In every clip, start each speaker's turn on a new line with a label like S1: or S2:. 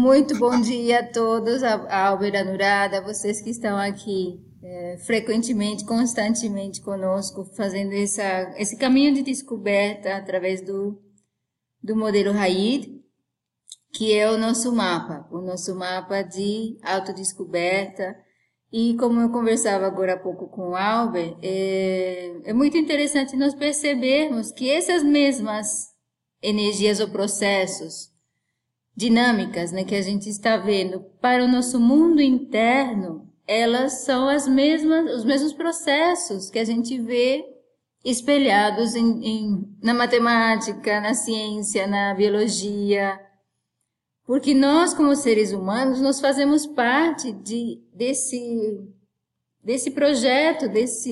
S1: muito bom dia a todos, a Albert Nurada, vocês que estão aqui é, frequentemente, constantemente conosco, fazendo essa, esse caminho de descoberta através do, do modelo Raid, que é o nosso mapa, o nosso mapa de autodescoberta. E como eu conversava agora há pouco com o Albert, é, é muito interessante nós percebermos que essas mesmas energias ou processos, dinâmicas, né, que a gente está vendo para o nosso mundo interno, elas são as mesmas, os mesmos processos que a gente vê espelhados em, em, na matemática, na ciência, na biologia, porque nós, como seres humanos, nós fazemos parte de, desse, desse projeto, desse,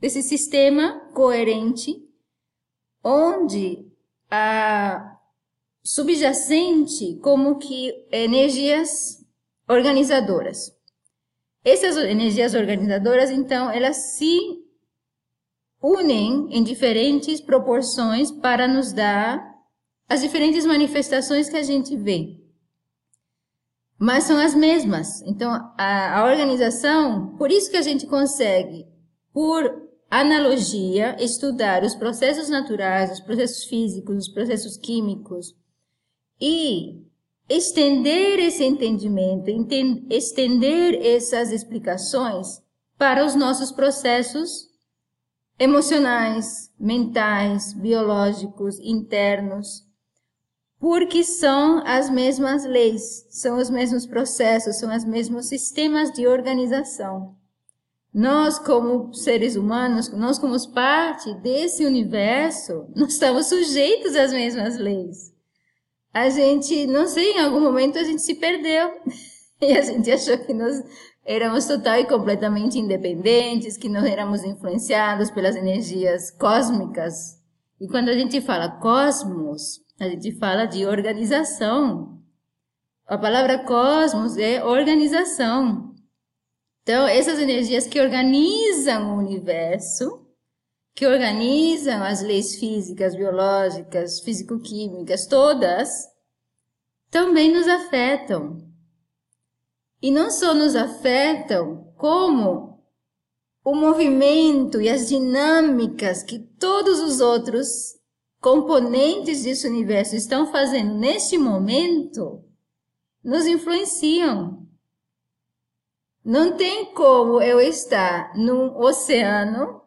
S1: desse sistema coerente, onde a subjacente como que energias organizadoras. Essas energias organizadoras, então, elas se unem em diferentes proporções para nos dar as diferentes manifestações que a gente vê. Mas são as mesmas. Então, a, a organização, por isso que a gente consegue, por analogia, estudar os processos naturais, os processos físicos, os processos químicos e estender esse entendimento, estender essas explicações para os nossos processos emocionais, mentais, biológicos, internos, porque são as mesmas leis, são os mesmos processos, são os mesmos sistemas de organização. Nós, como seres humanos, nós como parte desse universo, nós estamos sujeitos às mesmas leis a gente, não sei, em algum momento a gente se perdeu. E a gente achou que nós éramos total e completamente independentes, que não éramos influenciados pelas energias cósmicas. E quando a gente fala cosmos, a gente fala de organização. A palavra cosmos é organização. Então, essas energias que organizam o universo, que organizam as leis físicas, biológicas, físico-químicas, todas, também nos afetam. E não só nos afetam, como o movimento e as dinâmicas que todos os outros componentes desse universo estão fazendo neste momento nos influenciam. Não tem como eu estar num oceano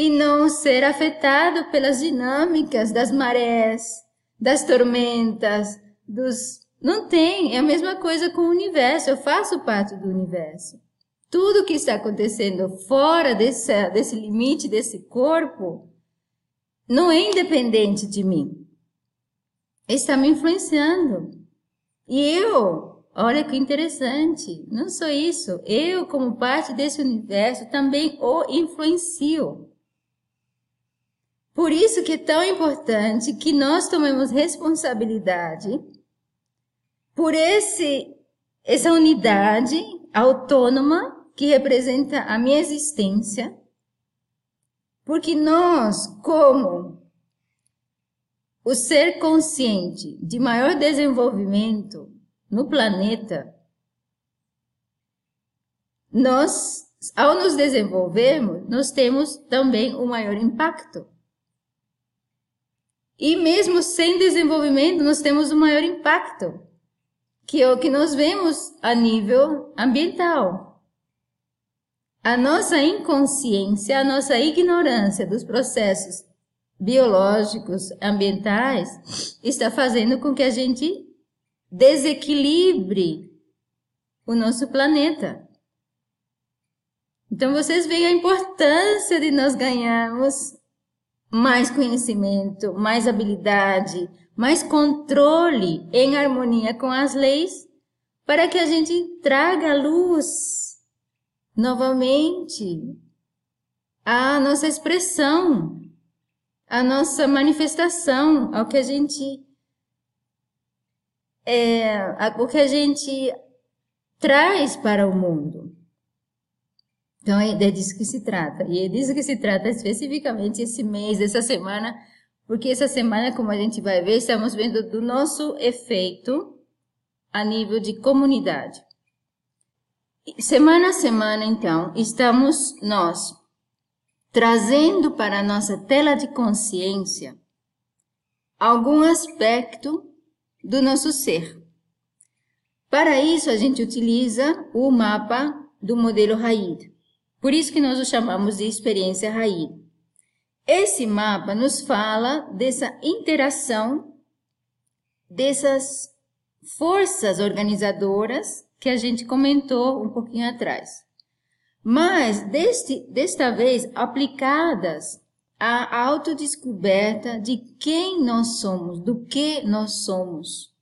S1: e não ser afetado pelas dinâmicas das marés, das tormentas, dos. Não tem, é a mesma coisa com o universo, eu faço parte do universo. Tudo que está acontecendo fora desse, desse limite desse corpo não é independente de mim. Está me influenciando. E eu, olha que interessante, não só isso, eu, como parte desse universo, também o influencio. Por isso que é tão importante que nós tomemos responsabilidade por esse essa unidade autônoma que representa a minha existência, porque nós, como o ser consciente de maior desenvolvimento no planeta, nós, ao nos desenvolvermos, nós temos também o um maior impacto. E mesmo sem desenvolvimento, nós temos um maior impacto, que é o que nós vemos a nível ambiental. A nossa inconsciência, a nossa ignorância dos processos biológicos, ambientais, está fazendo com que a gente desequilibre o nosso planeta. Então vocês veem a importância de nós ganharmos mais conhecimento, mais habilidade, mais controle em harmonia com as leis, para que a gente traga luz novamente a nossa expressão, a nossa manifestação, ao que a gente é, o que a gente traz para o mundo. Então é disso que se trata. E é disso que se trata especificamente esse mês, essa semana, porque essa semana, como a gente vai ver, estamos vendo do nosso efeito a nível de comunidade. Semana a semana, então, estamos nós trazendo para a nossa tela de consciência algum aspecto do nosso ser. Para isso, a gente utiliza o mapa do modelo Raid. Por isso que nós o chamamos de experiência Raid. Esse mapa nos fala dessa interação dessas forças organizadoras que a gente comentou um pouquinho atrás. Mas deste, desta vez aplicadas à autodescoberta de quem nós somos, do que nós somos.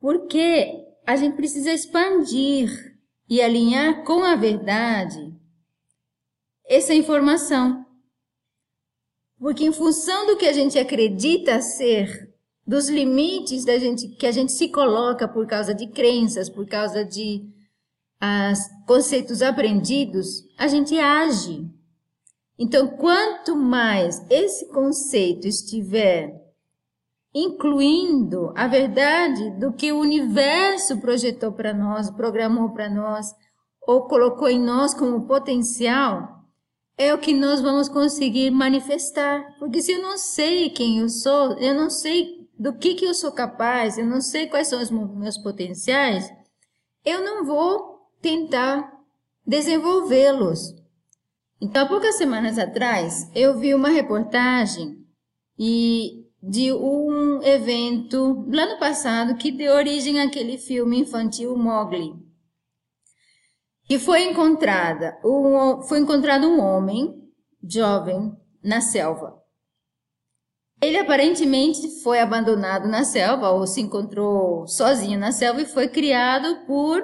S1: Porque a gente precisa expandir e alinhar com a verdade essa informação. Porque em função do que a gente acredita ser, dos limites da gente que a gente se coloca por causa de crenças, por causa de conceitos aprendidos, a gente age. Então, quanto mais esse conceito estiver incluindo a verdade do que o universo projetou para nós, programou para nós, ou colocou em nós como potencial, é o que nós vamos conseguir manifestar. Porque se eu não sei quem eu sou, eu não sei do que, que eu sou capaz, eu não sei quais são os meus potenciais, eu não vou tentar desenvolvê-los. Então, há poucas semanas atrás, eu vi uma reportagem e de um evento lá no passado que deu origem àquele filme infantil Mowgli que foi encontrada um, foi encontrado um homem jovem na selva. Ele aparentemente foi abandonado na selva ou se encontrou sozinho na selva e foi criado por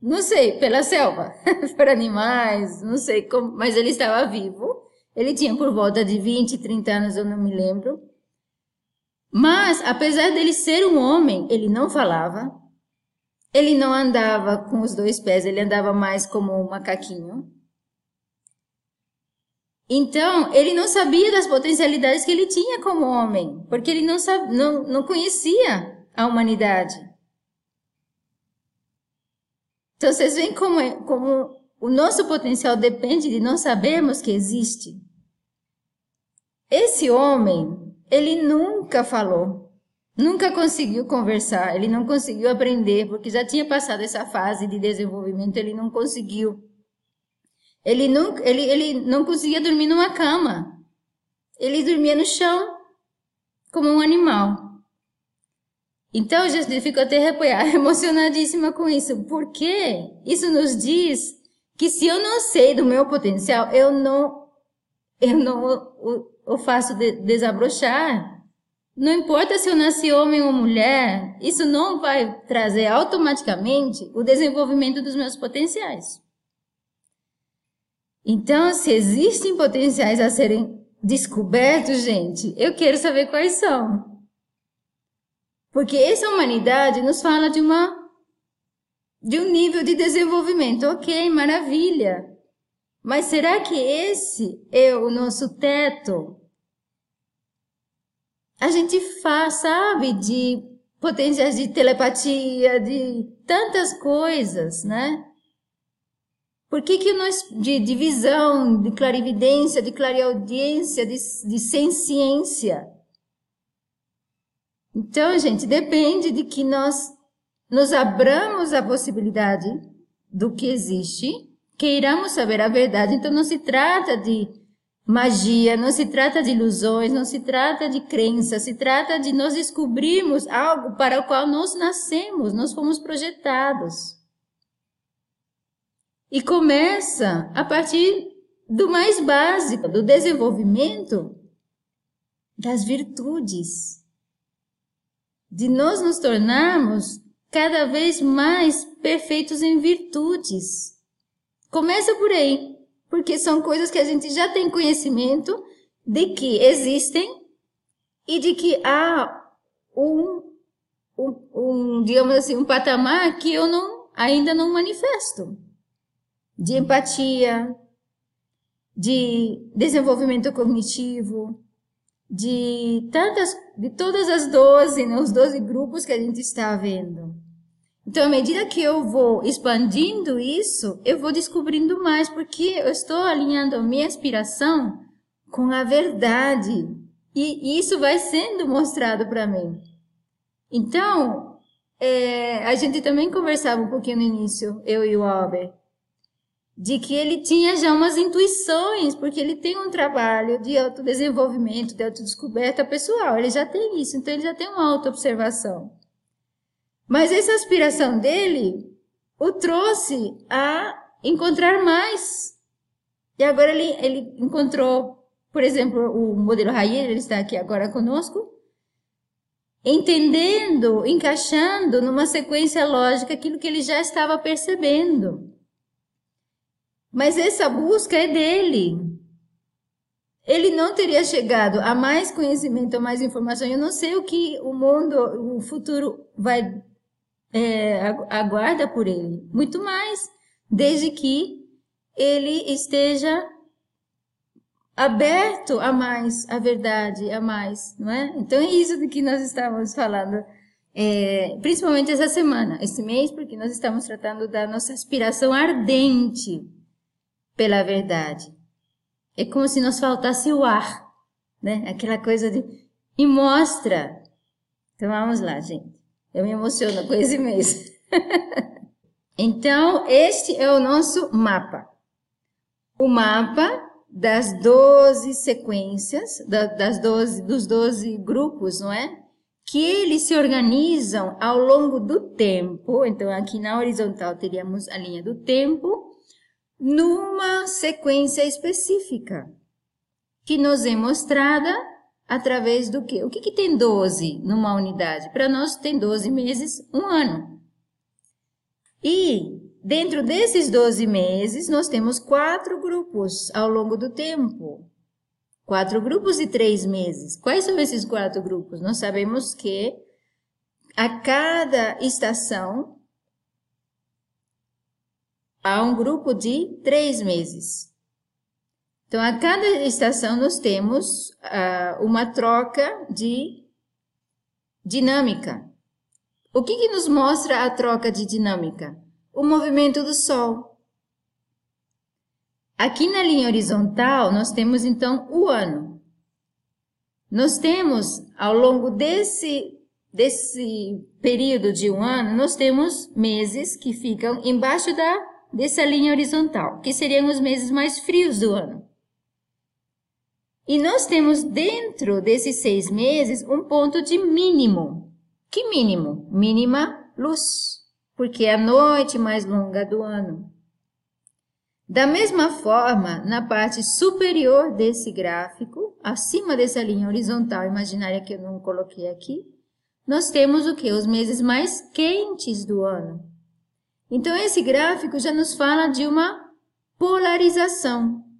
S1: não sei, pela selva, por animais, não sei como, mas ele estava vivo. Ele tinha por volta de 20, 30 anos, eu não me lembro. Mas, apesar dele ser um homem, ele não falava, ele não andava com os dois pés, ele andava mais como um macaquinho. Então, ele não sabia das potencialidades que ele tinha como homem, porque ele não, sabe, não, não conhecia a humanidade. Então, vocês veem como, é, como o nosso potencial depende de nós sabermos que existe. Esse homem, ele nunca falou. Nunca conseguiu conversar, ele não conseguiu aprender, porque já tinha passado essa fase de desenvolvimento, ele não conseguiu. Ele não, ele, ele não conseguia dormir numa cama. Ele dormia no chão, como um animal. Então, eu já fico até emocionadíssima com isso, porque isso nos diz que se eu não sei do meu potencial, eu não, eu não o faço de, desabrochar. Não importa se eu nasci homem ou mulher, isso não vai trazer automaticamente o desenvolvimento dos meus potenciais. Então, se existem potenciais a serem descobertos, gente, eu quero saber quais são. Porque essa humanidade nos fala de uma de um nível de desenvolvimento. OK, maravilha. Mas será que esse é o nosso teto? a gente faz, sabe, de potências de telepatia, de tantas coisas, né? Por que, que nós, de, de visão, de clarividência, de clareaudiência, de, de? Então, gente, depende de que nós nos abramos a possibilidade do que existe, queiramos saber a verdade. Então, não se trata de magia, não se trata de ilusões, não se trata de crenças, se trata de nós descobrirmos algo para o qual nós nascemos, nós fomos projetados. E começa a partir do mais básico, do desenvolvimento das virtudes, de nós nos tornarmos cada vez mais perfeitos em virtudes. Começa por aí porque são coisas que a gente já tem conhecimento de que existem e de que há um, um, um digamos assim, um patamar que eu não, ainda não manifesto. De empatia, de desenvolvimento cognitivo, de tantas, de todas as 12, né, os 12 grupos que a gente está vendo. Então, à medida que eu vou expandindo isso, eu vou descobrindo mais, porque eu estou alinhando a minha aspiração com a verdade. E isso vai sendo mostrado para mim. Então, é, a gente também conversava um pouquinho no início, eu e o Albert, de que ele tinha já umas intuições, porque ele tem um trabalho de autodesenvolvimento, de autodescoberta pessoal, ele já tem isso, então ele já tem uma autoobservação. Mas essa aspiração dele o trouxe a encontrar mais. E agora ele, ele encontrou, por exemplo, o modelo Rayer, ele está aqui agora conosco, entendendo, encaixando numa sequência lógica aquilo que ele já estava percebendo. Mas essa busca é dele. Ele não teria chegado a mais conhecimento, a mais informação. Eu não sei o que o mundo, o futuro vai é, aguarda por ele. Muito mais, desde que ele esteja aberto a mais, a verdade, a mais, não é? Então é isso do que nós estamos falando, é, principalmente essa semana, esse mês, porque nós estamos tratando da nossa aspiração ardente pela verdade. É como se nos faltasse o ar, né? Aquela coisa de e mostra. Então vamos lá, gente. Eu me emociono com esse mês. então, este é o nosso mapa. O mapa das 12 sequências, das 12, dos 12 grupos, não é? Que eles se organizam ao longo do tempo. Então, aqui na horizontal teríamos a linha do tempo, numa sequência específica, que nos é mostrada através do quê? O que, que tem 12 numa unidade? Para nós tem 12 meses, um ano. E dentro desses 12 meses, nós temos quatro grupos ao longo do tempo. Quatro grupos de três meses. Quais são esses quatro grupos? Nós sabemos que a cada estação há um grupo de três meses. Então, a cada estação nós temos uh, uma troca de dinâmica. O que, que nos mostra a troca de dinâmica? O movimento do Sol. Aqui na linha horizontal, nós temos então o ano. Nós temos, ao longo desse, desse período de um ano, nós temos meses que ficam embaixo da, dessa linha horizontal, que seriam os meses mais frios do ano. E nós temos dentro desses seis meses um ponto de mínimo. Que mínimo? Mínima luz, porque é a noite mais longa do ano. Da mesma forma, na parte superior desse gráfico, acima dessa linha horizontal imaginária que eu não coloquei aqui, nós temos o que? Os meses mais quentes do ano. Então, esse gráfico já nos fala de uma polarização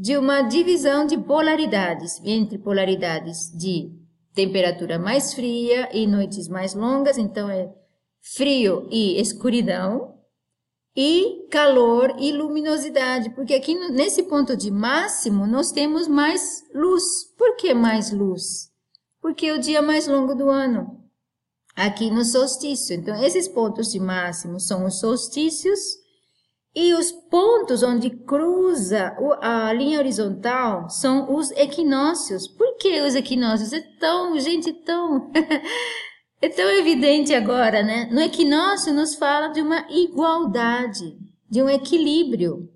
S1: de uma divisão de polaridades, entre polaridades de temperatura mais fria e noites mais longas, então é frio e escuridão, e calor e luminosidade, porque aqui nesse ponto de máximo nós temos mais luz. Por que mais luz? Porque é o dia mais longo do ano, aqui no solstício. Então, esses pontos de máximo são os solstícios e os pontos onde cruza a linha horizontal são os equinócios. Por que os equinócios? É tão, gente, tão. é tão evidente agora, né? No equinócio nos fala de uma igualdade, de um equilíbrio.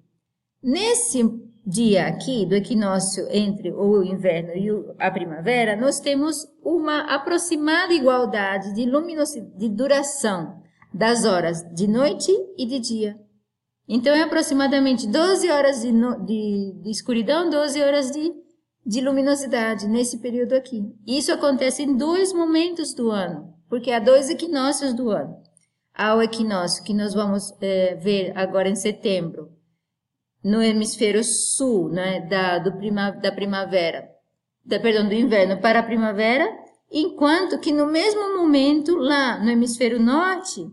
S1: Nesse dia aqui do equinócio entre o inverno e a primavera, nós temos uma aproximada igualdade de luminosidade, de duração das horas de noite e de dia. Então, é aproximadamente 12 horas de, de, de escuridão, 12 horas de, de luminosidade nesse período aqui. Isso acontece em dois momentos do ano, porque há dois equinócios do ano. Há o equinócio que nós vamos é, ver agora em setembro, no hemisfério sul, né, da, do prima, da primavera, da, perdão, do inverno para a primavera, enquanto que no mesmo momento, lá no hemisfério norte,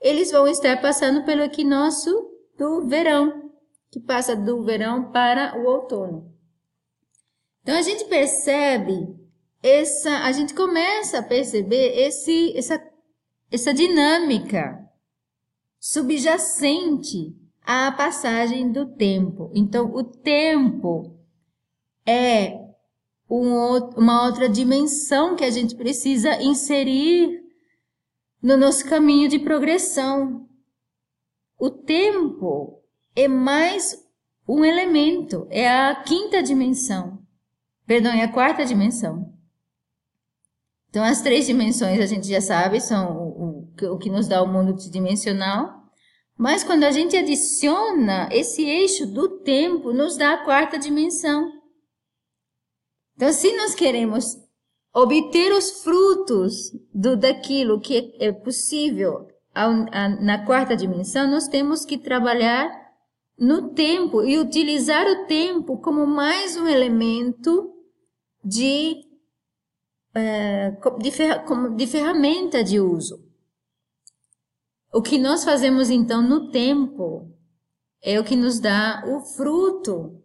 S1: eles vão estar passando pelo equinócio do verão. que passa do verão para o outono. Então a gente percebe essa, a gente começa a perceber esse, essa, essa dinâmica subjacente à passagem do tempo. Então o tempo é um, uma outra dimensão que a gente precisa inserir no nosso caminho de progressão. O tempo é mais um elemento, é a quinta dimensão. Perdão, é a quarta dimensão. Então, as três dimensões a gente já sabe, são o, o, o que nos dá o mundo tridimensional. Mas quando a gente adiciona esse eixo do tempo, nos dá a quarta dimensão. Então, se nós queremos obter os frutos do daquilo que é possível na quarta dimensão, nós temos que trabalhar no tempo e utilizar o tempo como mais um elemento de, é, de, ferramenta de uso. O que nós fazemos então no tempo é o que nos dá o fruto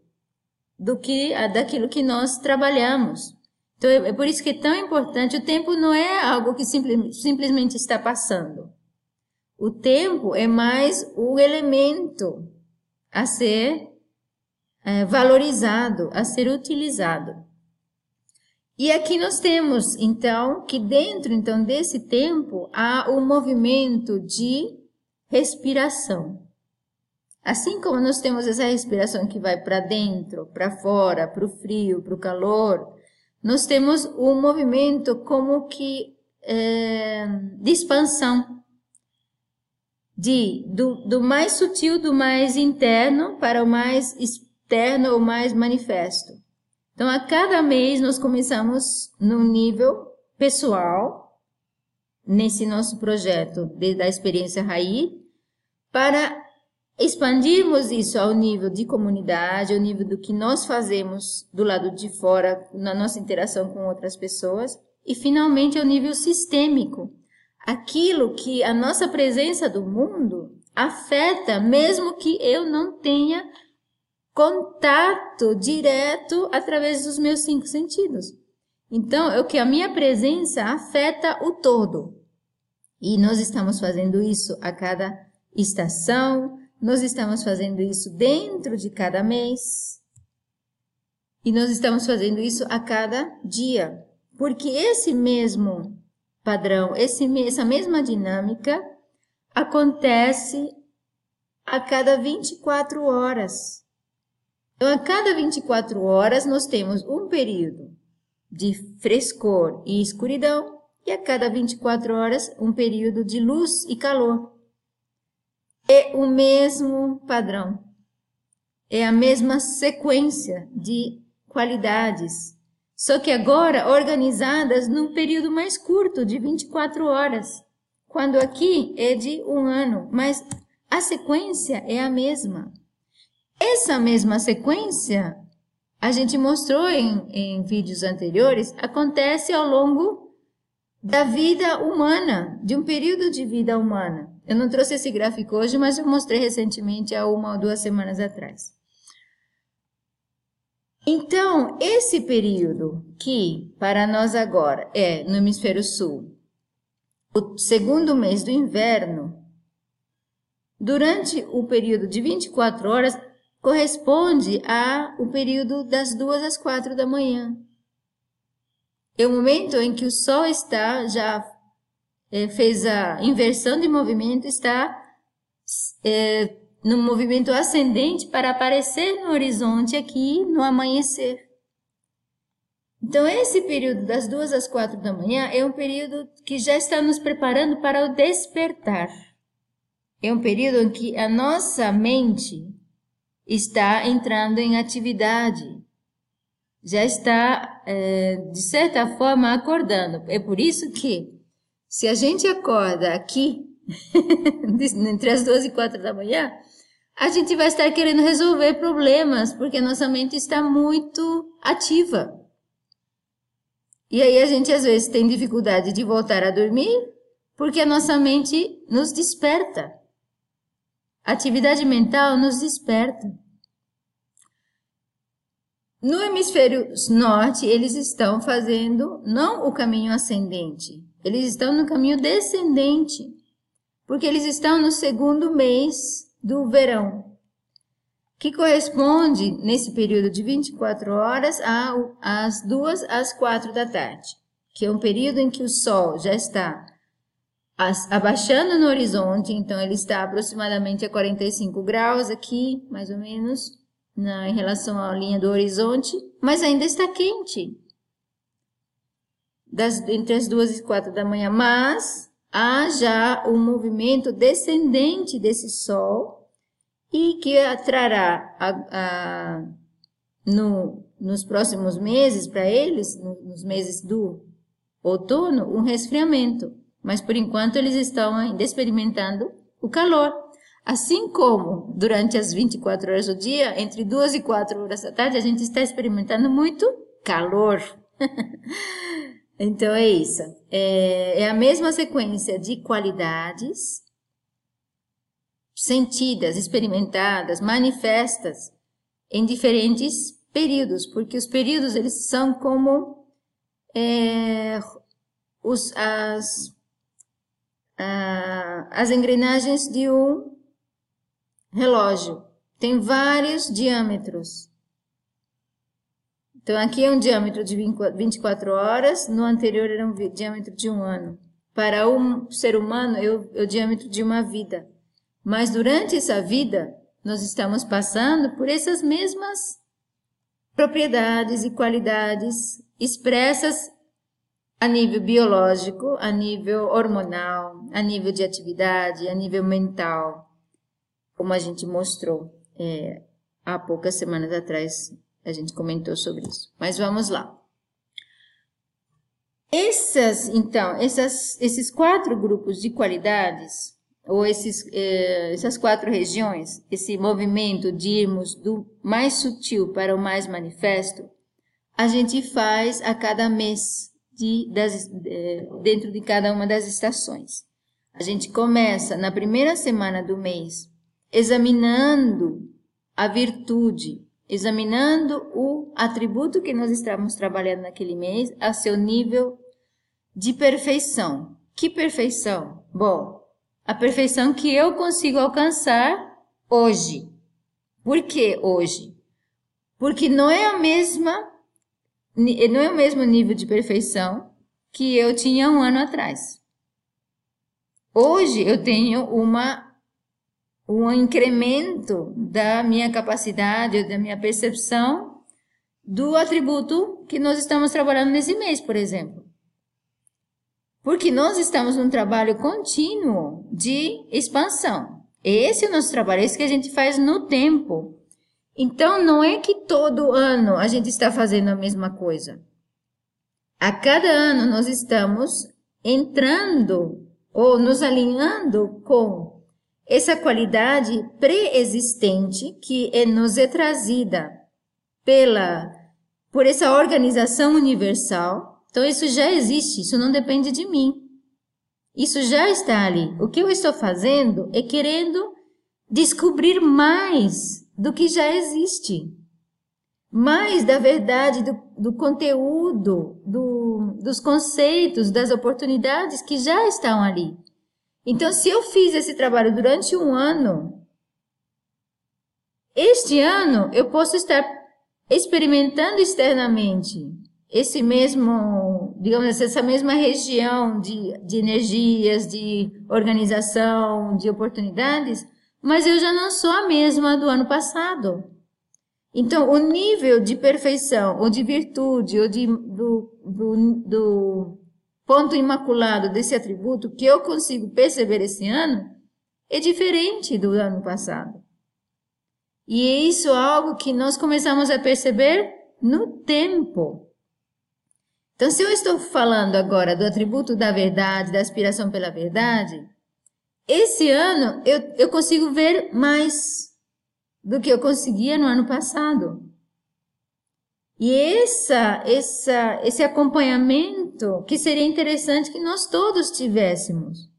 S1: do que daquilo que nós trabalhamos. Então é, é por isso que é tão importante. O tempo não é algo que simple, simplesmente está passando. O tempo é mais o elemento a ser é, valorizado, a ser utilizado. E aqui nós temos, então, que dentro então desse tempo há um movimento de respiração. Assim como nós temos essa respiração que vai para dentro, para fora, para o frio, para o calor, nós temos um movimento como que é, de expansão, de do, do mais sutil, do mais interno para o mais externo ou mais manifesto. Então, a cada mês nós começamos no nível pessoal, nesse nosso projeto de, da experiência Raí, para expandirmos isso ao nível de comunidade, ao nível do que nós fazemos do lado de fora, na nossa interação com outras pessoas, e finalmente ao nível sistêmico, aquilo que a nossa presença do mundo afeta, mesmo que eu não tenha contato direto através dos meus cinco sentidos. Então, é o que a minha presença afeta o todo. E nós estamos fazendo isso a cada estação, nós estamos fazendo isso dentro de cada mês. E nós estamos fazendo isso a cada dia. Porque esse mesmo padrão, esse, essa mesma dinâmica acontece a cada 24 horas. Então, a cada 24 horas, nós temos um período de frescor e escuridão, e a cada 24 horas, um período de luz e calor. É o mesmo padrão, é a mesma sequência de qualidades, só que agora organizadas num período mais curto, de 24 horas, quando aqui é de um ano, mas a sequência é a mesma. Essa mesma sequência, a gente mostrou em, em vídeos anteriores, acontece ao longo da vida humana, de um período de vida humana. Eu não trouxe esse gráfico hoje, mas eu mostrei recentemente há uma ou duas semanas atrás. Então, esse período que para nós agora é no hemisfério sul, o segundo mês do inverno, durante o período de 24 horas, corresponde ao período das duas às quatro da manhã. É o momento em que o Sol está já é, fez a inversão de movimento, está é, no movimento ascendente para aparecer no horizonte aqui no amanhecer. Então, esse período das duas às quatro da manhã é um período que já está nos preparando para o despertar. É um período em que a nossa mente está entrando em atividade, já está, é, de certa forma, acordando. É por isso que se a gente acorda aqui, entre as duas e quatro da manhã, a gente vai estar querendo resolver problemas, porque nossa mente está muito ativa. E aí a gente às vezes tem dificuldade de voltar a dormir, porque a nossa mente nos desperta. Atividade mental nos desperta. No hemisfério norte, eles estão fazendo não o caminho ascendente, eles estão no caminho descendente, porque eles estão no segundo mês do verão, que corresponde, nesse período de 24 horas, às duas às quatro da tarde, que é um período em que o Sol já está abaixando no horizonte, então ele está aproximadamente a 45 graus aqui, mais ou menos, na, em relação à linha do horizonte, mas ainda está quente. Das, entre as duas e quatro da manhã, mas há já um movimento descendente desse Sol e que trará a, a, no, nos próximos meses para eles, no, nos meses do outono, um resfriamento. Mas por enquanto eles estão ainda experimentando o calor. Assim como durante as 24 horas do dia, entre 2 e 4 horas da tarde, a gente está experimentando muito calor. então é isso. É, é a mesma sequência de qualidades sentidas, experimentadas, manifestas em diferentes períodos, porque os períodos eles são como é, os, as, a, as engrenagens de um relógio tem vários diâmetros. Então, aqui é um diâmetro de 24 horas, no anterior era um diâmetro de um ano. Para um ser humano, é o, é o diâmetro de uma vida. Mas durante essa vida, nós estamos passando por essas mesmas propriedades e qualidades expressas a nível biológico, a nível hormonal, a nível de atividade, a nível mental como a gente mostrou é, há poucas semanas atrás, a gente comentou sobre isso. Mas vamos lá. Essas, então, essas, esses quatro grupos de qualidades, ou esses, eh, essas quatro regiões, esse movimento de irmos do mais sutil para o mais manifesto, a gente faz a cada mês de, das, eh, dentro de cada uma das estações. A gente começa na primeira semana do mês examinando a virtude, examinando o atributo que nós estamos trabalhando naquele mês a seu nível de perfeição. Que perfeição? Bom, a perfeição que eu consigo alcançar hoje. Por que hoje? Porque não é a mesma não é o mesmo nível de perfeição que eu tinha um ano atrás. Hoje eu tenho uma um incremento da minha capacidade, da minha percepção do atributo que nós estamos trabalhando nesse mês, por exemplo. Porque nós estamos num trabalho contínuo de expansão. Esse é o nosso trabalho, esse que a gente faz no tempo. Então, não é que todo ano a gente está fazendo a mesma coisa. A cada ano nós estamos entrando ou nos alinhando com essa qualidade pré-existente que é, nos é trazida pela por essa organização universal. Então isso já existe, isso não depende de mim. Isso já está ali. O que eu estou fazendo é querendo descobrir mais do que já existe. Mais da verdade, do, do conteúdo, do, dos conceitos, das oportunidades que já estão ali. Então, se eu fiz esse trabalho durante um ano, este ano eu posso estar experimentando externamente esse mesmo, digamos essa mesma região de, de energias, de organização, de oportunidades, mas eu já não sou a mesma do ano passado. Então, o nível de perfeição, ou de virtude, ou de, do, do, do ponto imaculado desse atributo que eu consigo perceber esse ano é diferente do ano passado. E isso é algo que nós começamos a perceber no tempo. Então, se eu estou falando agora do atributo da verdade, da aspiração pela verdade, esse ano eu, eu consigo ver mais do que eu conseguia no ano passado. E essa, essa, esse acompanhamento que seria interessante que nós todos tivéssemos.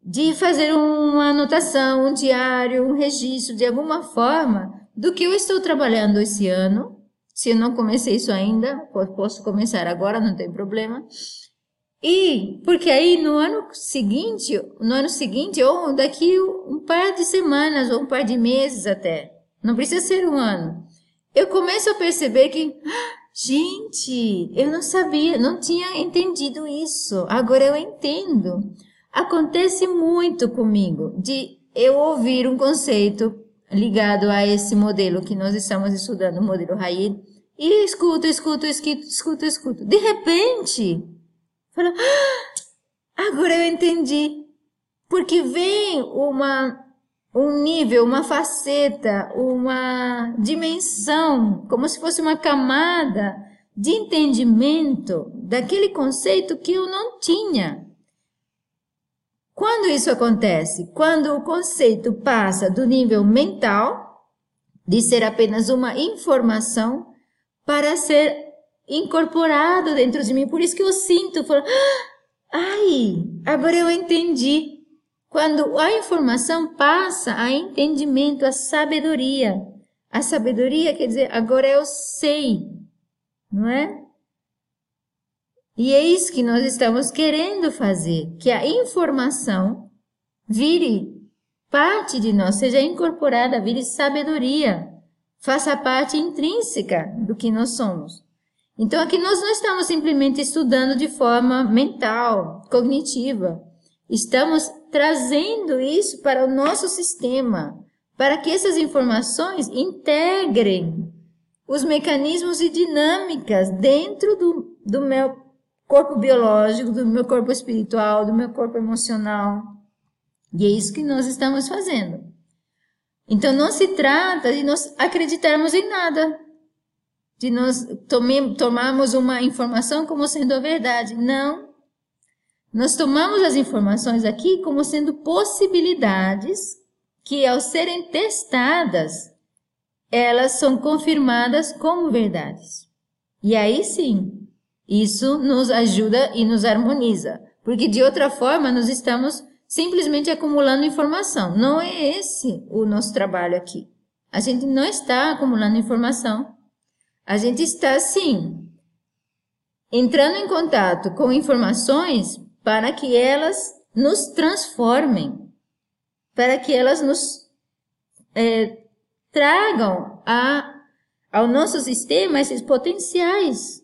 S1: De fazer uma anotação, um diário, um registro de alguma forma do que eu estou trabalhando esse ano Se eu não comecei isso ainda, posso começar agora, não tem problema. E porque aí no ano seguinte, no ano seguinte, ou daqui um par de semanas, ou um par de meses até, não precisa ser um ano, eu começo a perceber que, gente, eu não sabia, não tinha entendido isso, agora eu entendo. Acontece muito comigo de eu ouvir um conceito ligado a esse modelo que nós estamos estudando, o modelo Raid, e escuto, escuto, escuto, escuto, escuto. De repente, falo, ah, agora eu entendi. Porque vem uma, um nível, uma faceta, uma dimensão, como se fosse uma camada de entendimento daquele conceito que eu não tinha. Quando isso acontece? Quando o conceito passa do nível mental, de ser apenas uma informação, para ser incorporado dentro de mim. Por isso que eu sinto, falo, ah, ai, agora eu entendi. Quando a informação passa a entendimento, a sabedoria. A sabedoria quer dizer, agora eu sei, não é? E é isso que nós estamos querendo fazer, que a informação vire parte de nós, seja incorporada, vire sabedoria, faça parte intrínseca do que nós somos. Então aqui nós não estamos simplesmente estudando de forma mental, cognitiva. Estamos trazendo isso para o nosso sistema, para que essas informações integrem os mecanismos e dinâmicas dentro do, do meu corpo biológico, do meu corpo espiritual, do meu corpo emocional. E é isso que nós estamos fazendo. Então não se trata de nós acreditarmos em nada, de nós tome, tomarmos uma informação como sendo a verdade. Não. Nós tomamos as informações aqui como sendo possibilidades que, ao serem testadas, elas são confirmadas como verdades. E aí sim, isso nos ajuda e nos harmoniza, porque de outra forma nós estamos simplesmente acumulando informação. Não é esse o nosso trabalho aqui. A gente não está acumulando informação. A gente está sim entrando em contato com informações para que elas nos transformem, para que elas nos é, tragam a, ao nosso sistema esses potenciais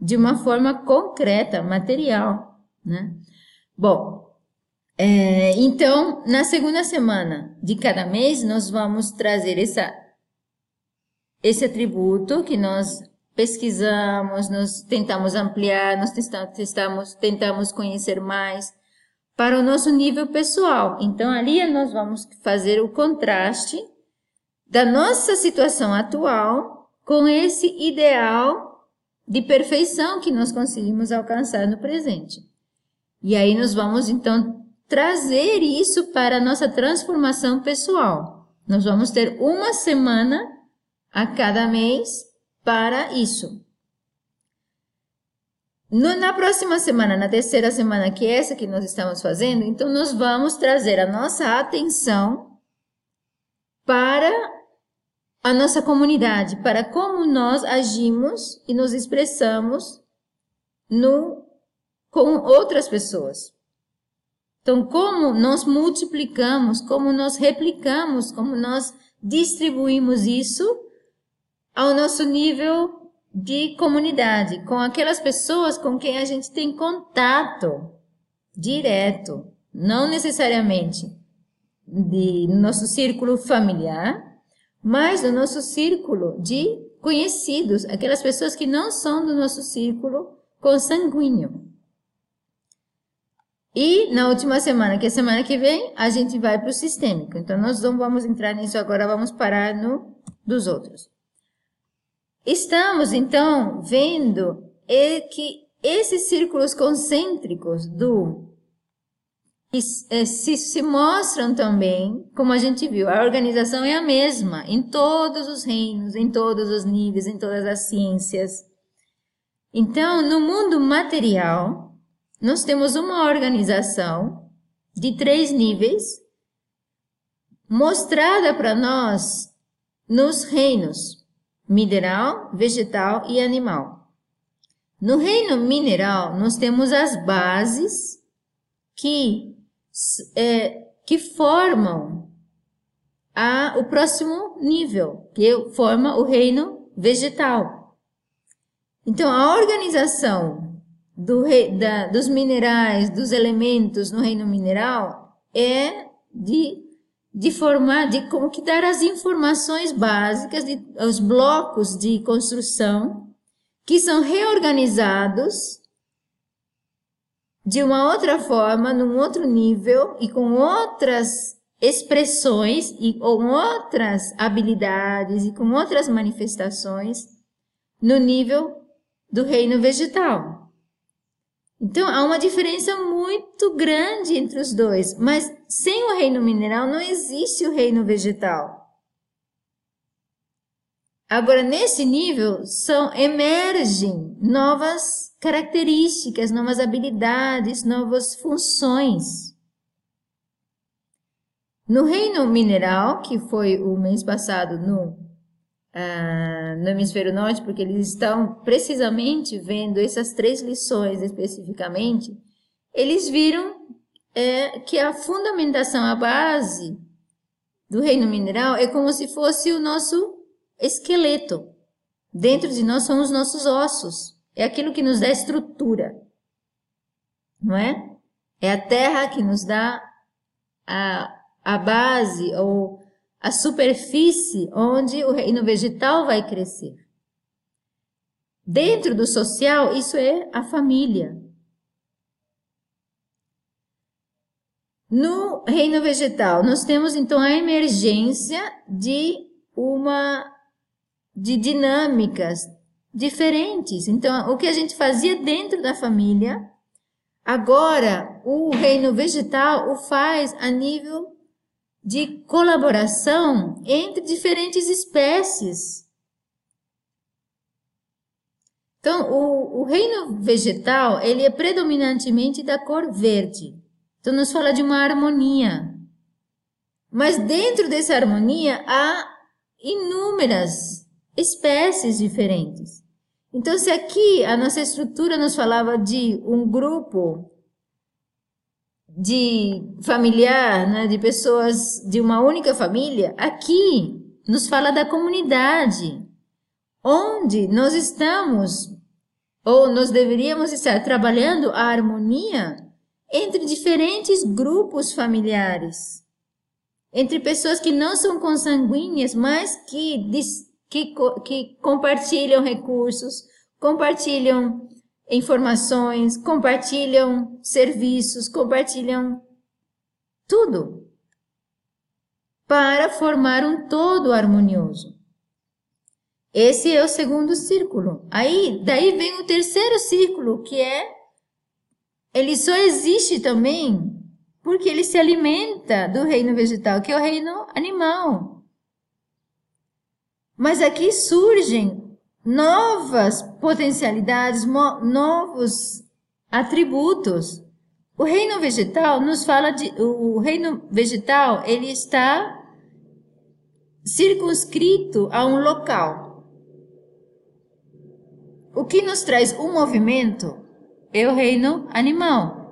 S1: de uma forma concreta, material, né? Bom, é, então, na segunda semana de cada mês, nós vamos trazer essa, esse atributo que nós pesquisamos, nós tentamos ampliar, nós testamos, tentamos conhecer mais para o nosso nível pessoal. Então, ali nós vamos fazer o contraste da nossa situação atual com esse ideal de perfeição que nós conseguimos alcançar no presente. E aí nós vamos então trazer isso para a nossa transformação pessoal. Nós vamos ter uma semana a cada mês para isso. No, na próxima semana, na terceira semana, que é essa que nós estamos fazendo, então nós vamos trazer a nossa atenção para a nossa comunidade, para como nós agimos e nos expressamos no, com outras pessoas. Então, como nós multiplicamos, como nós replicamos, como nós distribuímos isso ao nosso nível de comunidade, com aquelas pessoas com quem a gente tem contato direto, não necessariamente de nosso círculo familiar, mas no nosso círculo de conhecidos, aquelas pessoas que não são do nosso círculo consanguíneo. E na última semana, que é a semana que vem, a gente vai para o sistêmico. Então, nós não vamos entrar nisso agora, vamos parar no dos outros. Estamos, então, vendo que esses círculos concêntricos do e se, se mostram também, como a gente viu, a organização é a mesma em todos os reinos, em todos os níveis, em todas as ciências. Então, no mundo material, nós temos uma organização de três níveis mostrada para nós nos reinos. Mineral, vegetal e animal. No reino mineral, nós temos as bases que, é, que formam a, o próximo nível, que forma o reino vegetal. Então, a organização do da, dos minerais, dos elementos no reino mineral é de, de formar, de como que dar as informações básicas, de, os blocos de construção que são reorganizados de uma outra forma, num outro nível e com outras expressões e com outras habilidades e com outras manifestações no nível do reino vegetal. Então há uma diferença muito grande entre os dois, mas sem o reino mineral não existe o reino vegetal. Agora nesse nível são emergem novas características, novas habilidades, novas funções. No reino mineral, que foi o mês passado no, uh, no hemisfério norte, porque eles estão precisamente vendo essas três lições especificamente, eles viram é, que a fundamentação, a base do reino mineral é como se fosse o nosso esqueleto. Dentro de nós são os nossos ossos. É aquilo que nos dá estrutura. Não é? É a terra que nos dá a, a base ou a superfície onde o reino vegetal vai crescer. Dentro do social, isso é a família. No reino vegetal, nós temos então a emergência de uma de dinâmicas diferentes. Então, o que a gente fazia dentro da família, agora o reino vegetal o faz a nível de colaboração entre diferentes espécies. Então, o, o, reino vegetal, ele é predominantemente da cor verde. Então, nos fala de uma harmonia. Mas dentro dessa harmonia há inúmeras espécies diferentes. Então, se aqui a nossa estrutura nos falava de um grupo de familiar, né, de pessoas de uma única família, aqui nos fala da comunidade, onde nós estamos ou nós deveríamos estar trabalhando a harmonia entre diferentes grupos familiares, entre pessoas que não são consanguíneas, mas que, que, que compartilham recursos, compartilham informações, compartilham serviços, compartilham tudo para formar um todo harmonioso. Esse é o segundo círculo. Aí, daí vem o terceiro círculo, que é ele só existe também porque ele se alimenta do reino vegetal, que é o reino animal. Mas aqui surgem novas potencialidades, novos atributos. O reino vegetal nos fala de o reino vegetal, ele está circunscrito a um local. O que nos traz um movimento é o reino animal.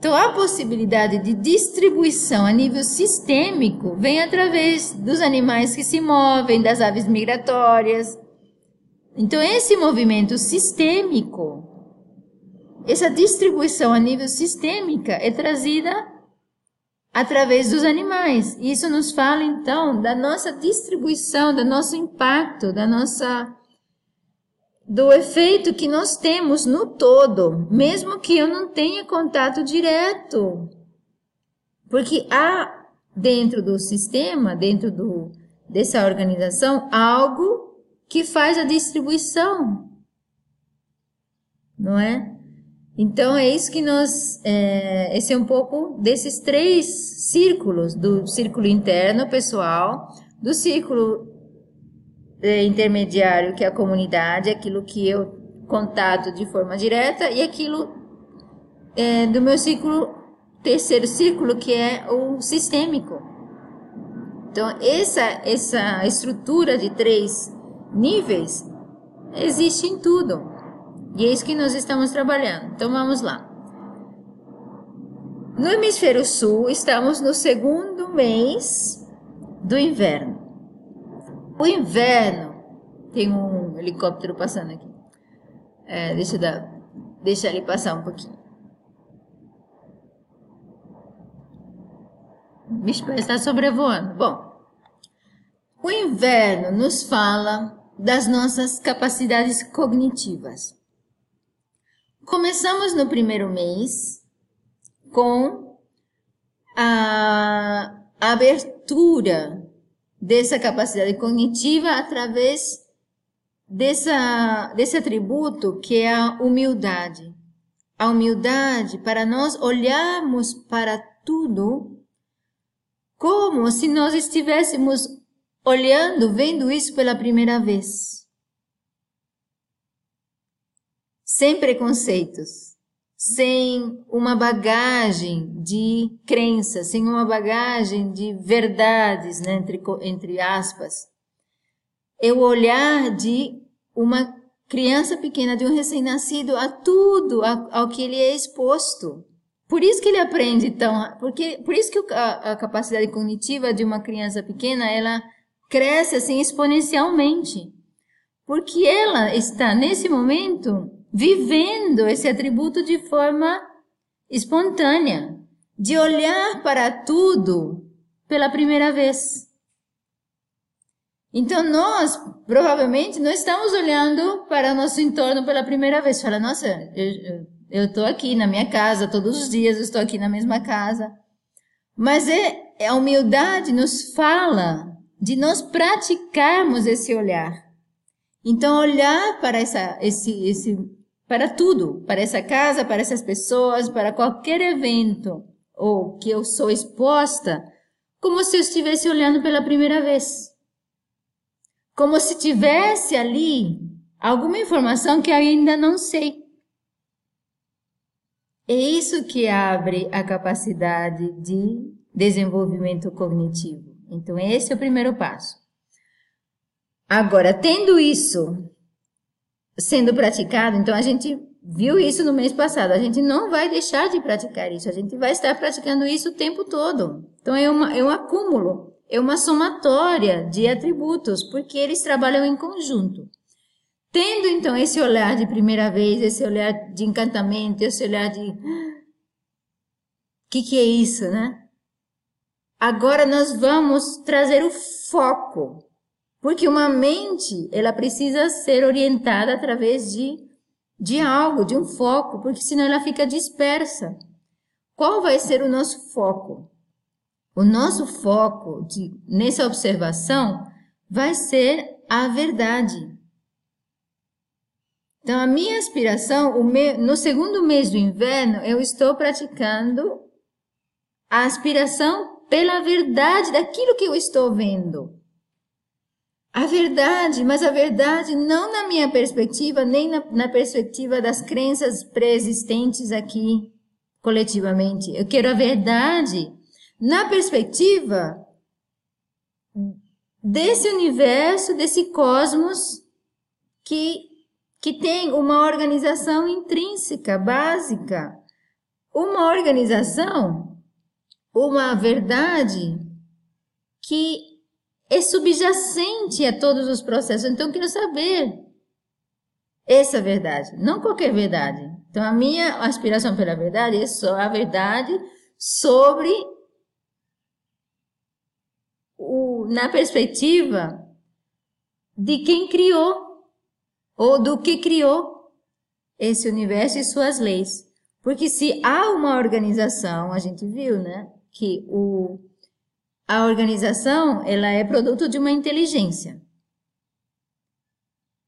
S1: Então, a possibilidade de distribuição a nível sistêmico vem através dos animais que se movem, das aves migratórias. Então, esse movimento sistêmico, essa distribuição a nível sistêmica é trazida através dos animais. Isso nos fala, então, da nossa distribuição, do nosso impacto, da nossa do efeito que nós temos no todo, mesmo que eu não tenha contato direto. Porque há dentro do sistema, dentro do, dessa organização, algo que faz a distribuição. Não é? Então é isso que nós. É, esse é um pouco desses três círculos: do círculo interno pessoal, do círculo intermediário, que é a comunidade, aquilo que eu contato de forma direta, e aquilo é, do meu círculo, terceiro círculo, que é o sistêmico. Então, essa, essa estrutura de três níveis existe em tudo. E é isso que nós estamos trabalhando. Então, vamos lá. No hemisfério sul, estamos no segundo mês do inverno. O inverno tem um helicóptero passando aqui. É, deixa, eu dar, ele passar um pouquinho. Bicho parece estar sobrevoando. Bom, o inverno nos fala das nossas capacidades cognitivas. Começamos no primeiro mês com a abertura dessa capacidade cognitiva através dessa, desse atributo que é a humildade. A humildade para nós olharmos para tudo como se nós estivéssemos olhando, vendo isso pela primeira vez. Sem preconceitos, sem uma bagagem de crenças, sem uma bagagem de verdades, né, entre, entre aspas. É o olhar de uma criança pequena, de um recém-nascido, a tudo ao que ele é exposto. Por isso que ele aprende tão, porque por isso que a, a capacidade cognitiva de uma criança pequena ela cresce assim exponencialmente, porque ela está nesse momento vivendo esse atributo de forma espontânea, de olhar para tudo pela primeira vez. Então nós provavelmente não estamos olhando para o nosso entorno pela primeira vez. Fala, nossa, eu, estou aqui na minha casa todos os dias, eu estou aqui na mesma casa. Mas é, é, a humildade nos fala de nós praticarmos esse olhar. Então, olhar para essa, esse, esse, para tudo, para essa casa, para essas pessoas, para qualquer evento ou que eu sou exposta, como se eu estivesse olhando pela primeira vez. Como se tivesse ali alguma informação que ainda não sei. É isso que abre a capacidade de desenvolvimento cognitivo. Então, esse é o primeiro passo. Agora, tendo isso sendo praticado, então a gente viu isso no mês passado, a gente não vai deixar de praticar isso, a gente vai estar praticando isso o tempo todo. Então, é, uma, é um acúmulo, é uma somatória de atributos, porque eles trabalham em conjunto. Tendo então esse olhar de primeira vez, esse olhar de encantamento, esse olhar de o que, que é isso, né? Agora nós vamos trazer o foco, porque uma mente ela precisa ser orientada através de de algo, de um foco, porque senão ela fica dispersa. Qual vai ser o nosso foco? O nosso foco de, nessa observação vai ser a verdade. Então, a minha aspiração, no segundo mês do inverno, eu estou praticando a aspiração pela verdade daquilo que eu estou vendo. A verdade, mas a verdade não na minha perspectiva, nem na, na perspectiva das crenças pré-existentes aqui coletivamente. Eu quero a verdade na perspectiva desse universo, desse cosmos que que tem uma organização intrínseca, básica, uma organização, uma verdade que é subjacente a todos os processos. Então, eu quero saber essa verdade, não qualquer verdade. Então, a minha aspiração pela verdade é só a verdade sobre o, na perspectiva de quem criou ou do que criou esse universo e suas leis. Porque se há uma organização, a gente viu, né, que o, a organização ela é produto de uma inteligência.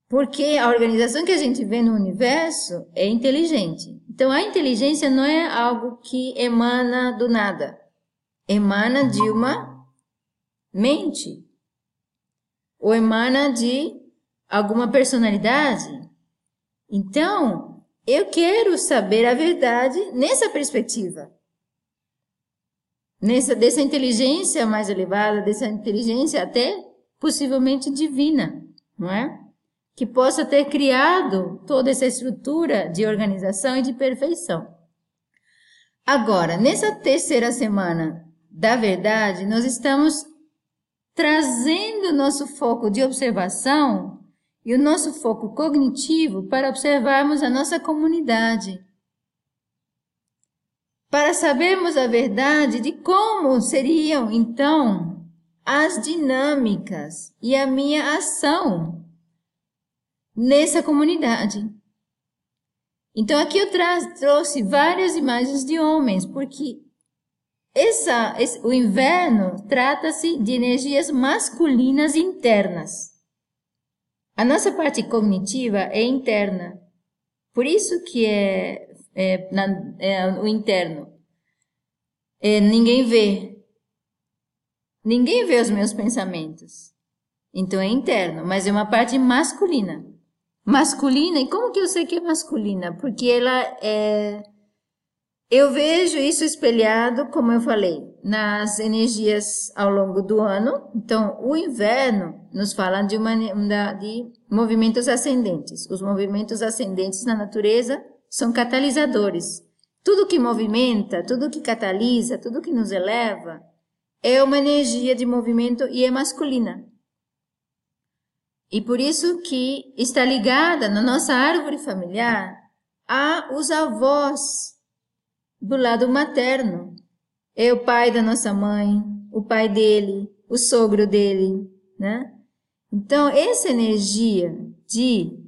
S1: Porque a organização que a gente vê no universo é inteligente. Então a inteligência não é algo que emana do nada. Emana de uma mente. Ou emana de alguma personalidade? Então, eu quero saber a verdade nessa perspectiva. Nessa, dessa inteligência mais elevada, dessa inteligência até possivelmente divina, não é? Que possa ter criado toda essa estrutura de organização e de perfeição. Agora, nessa terceira semana da verdade, nós estamos trazendo nosso foco de observação e o nosso foco cognitivo para observarmos a nossa comunidade para sabermos a verdade de como seriam então as dinâmicas e a minha ação nessa comunidade. Então aqui eu trouxe várias imagens de homens, porque essa, esse, o inverno trata-se de energias masculinas internas. A nossa parte cognitiva é interna. Por isso que é é, na, é, o interno. É, ninguém vê. Ninguém vê os meus pensamentos. Então é interno, mas é uma parte masculina. Masculina, e como que eu sei que é masculina? Porque ela é. Eu vejo isso espelhado, como eu falei, nas energias ao longo do ano. Então, o inverno nos fala de, uma, de movimentos ascendentes. Os movimentos ascendentes na natureza são catalisadores. Tudo que movimenta, tudo que catalisa, tudo que nos eleva é uma energia de movimento e é masculina. E por isso que está ligada na nossa árvore familiar a os avós do lado materno. É o pai da nossa mãe, o pai dele, o sogro dele, né? Então, essa energia de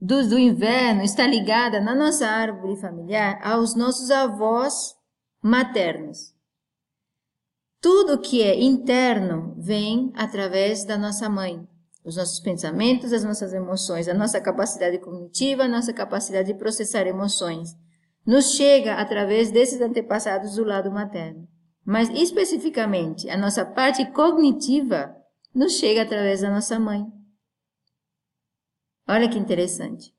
S1: do, inverno está ligada na nossa árvore familiar aos nossos avós maternos. Tudo que é interno vem através da nossa mãe. Os nossos pensamentos, as nossas emoções, a nossa capacidade cognitiva, a nossa capacidade de processar emoções. Nos chega através desses antepassados do lado materno. Mas especificamente, a nossa parte cognitiva nos chega através da nossa mãe. Olha que interessante.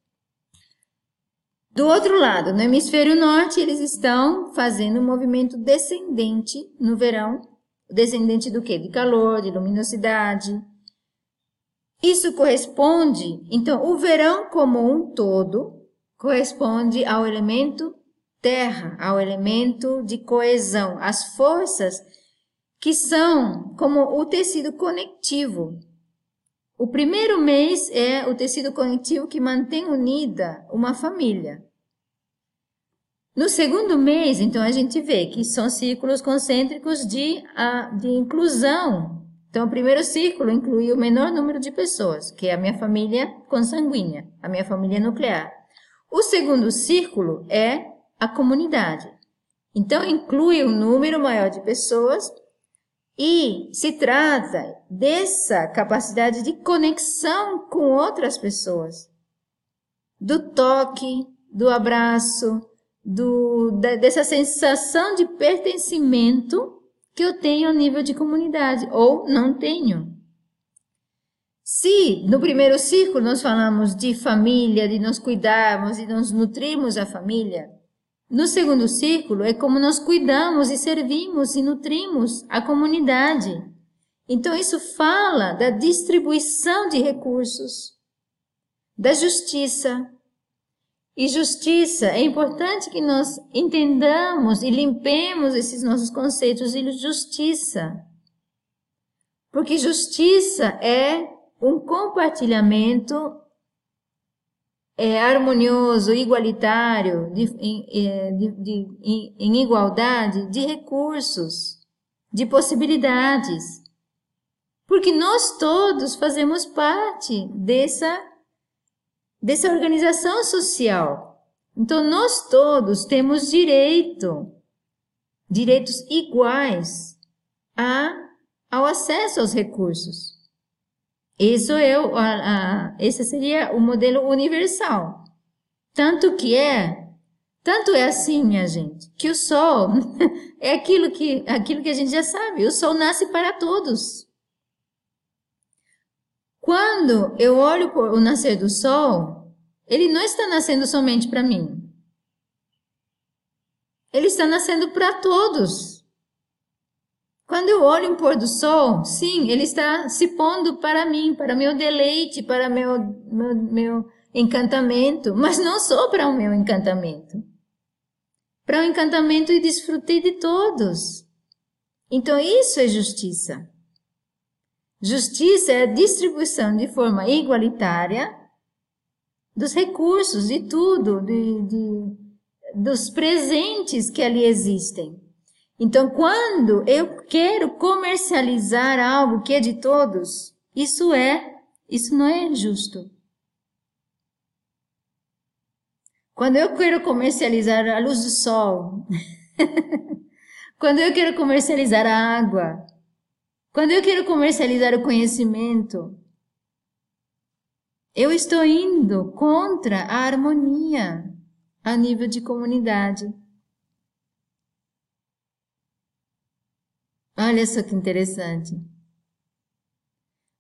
S1: Do outro lado, no hemisfério norte, eles estão fazendo um movimento descendente no verão. Descendente do quê? De calor, de luminosidade. Isso corresponde, então, o verão como um todo corresponde ao elemento terra, ao elemento de coesão, as forças que são como o tecido conectivo o primeiro mês é o tecido conectivo que mantém unida uma família. No segundo mês, então, a gente vê que são círculos concêntricos de, de inclusão. Então, o primeiro círculo inclui o menor número de pessoas, que é a minha família consanguínea, a minha família nuclear. O segundo círculo é a comunidade. Então, inclui um número maior de pessoas e se trata dessa capacidade de conexão com outras pessoas, do toque, do abraço, do, dessa sensação de pertencimento que eu tenho ao nível de comunidade, ou não tenho. Se no primeiro círculo nós falamos de família, de nos cuidarmos e nos nutrirmos a família, no segundo círculo é como nós cuidamos e servimos e nutrimos a comunidade. Então, isso fala da distribuição de recursos, da justiça. E justiça, é importante que nós entendamos e limpemos esses nossos conceitos de justiça. Porque justiça é um compartilhamento é, harmonioso, igualitário, de, é, de, de, em igualdade de recursos, de possibilidades. Porque nós todos fazemos parte dessa, dessa organização social. Então, nós todos temos direito, direitos iguais a, ao acesso aos recursos. Isso é o, a, a, esse seria o modelo universal. Tanto que é, tanto é assim, minha gente, que o sol é aquilo que, aquilo que a gente já sabe, o sol nasce para todos. Quando eu olho por o nascer do sol, ele não está nascendo somente para mim. Ele está nascendo para todos. Quando eu olho um pôr do sol, sim, ele está se pondo para mim, para meu deleite, para meu, meu, meu encantamento, mas não só para o meu encantamento. Para o encantamento e desfrutei de todos. Então isso é justiça. Justiça é a distribuição de forma igualitária dos recursos, de tudo, de, de, dos presentes que ali existem. Então, quando eu quero comercializar algo que é de todos, isso é, isso não é justo. Quando eu quero comercializar a luz do sol, quando eu quero comercializar a água, quando eu quero comercializar o conhecimento, eu estou indo contra a harmonia a nível de comunidade. Olha só que interessante.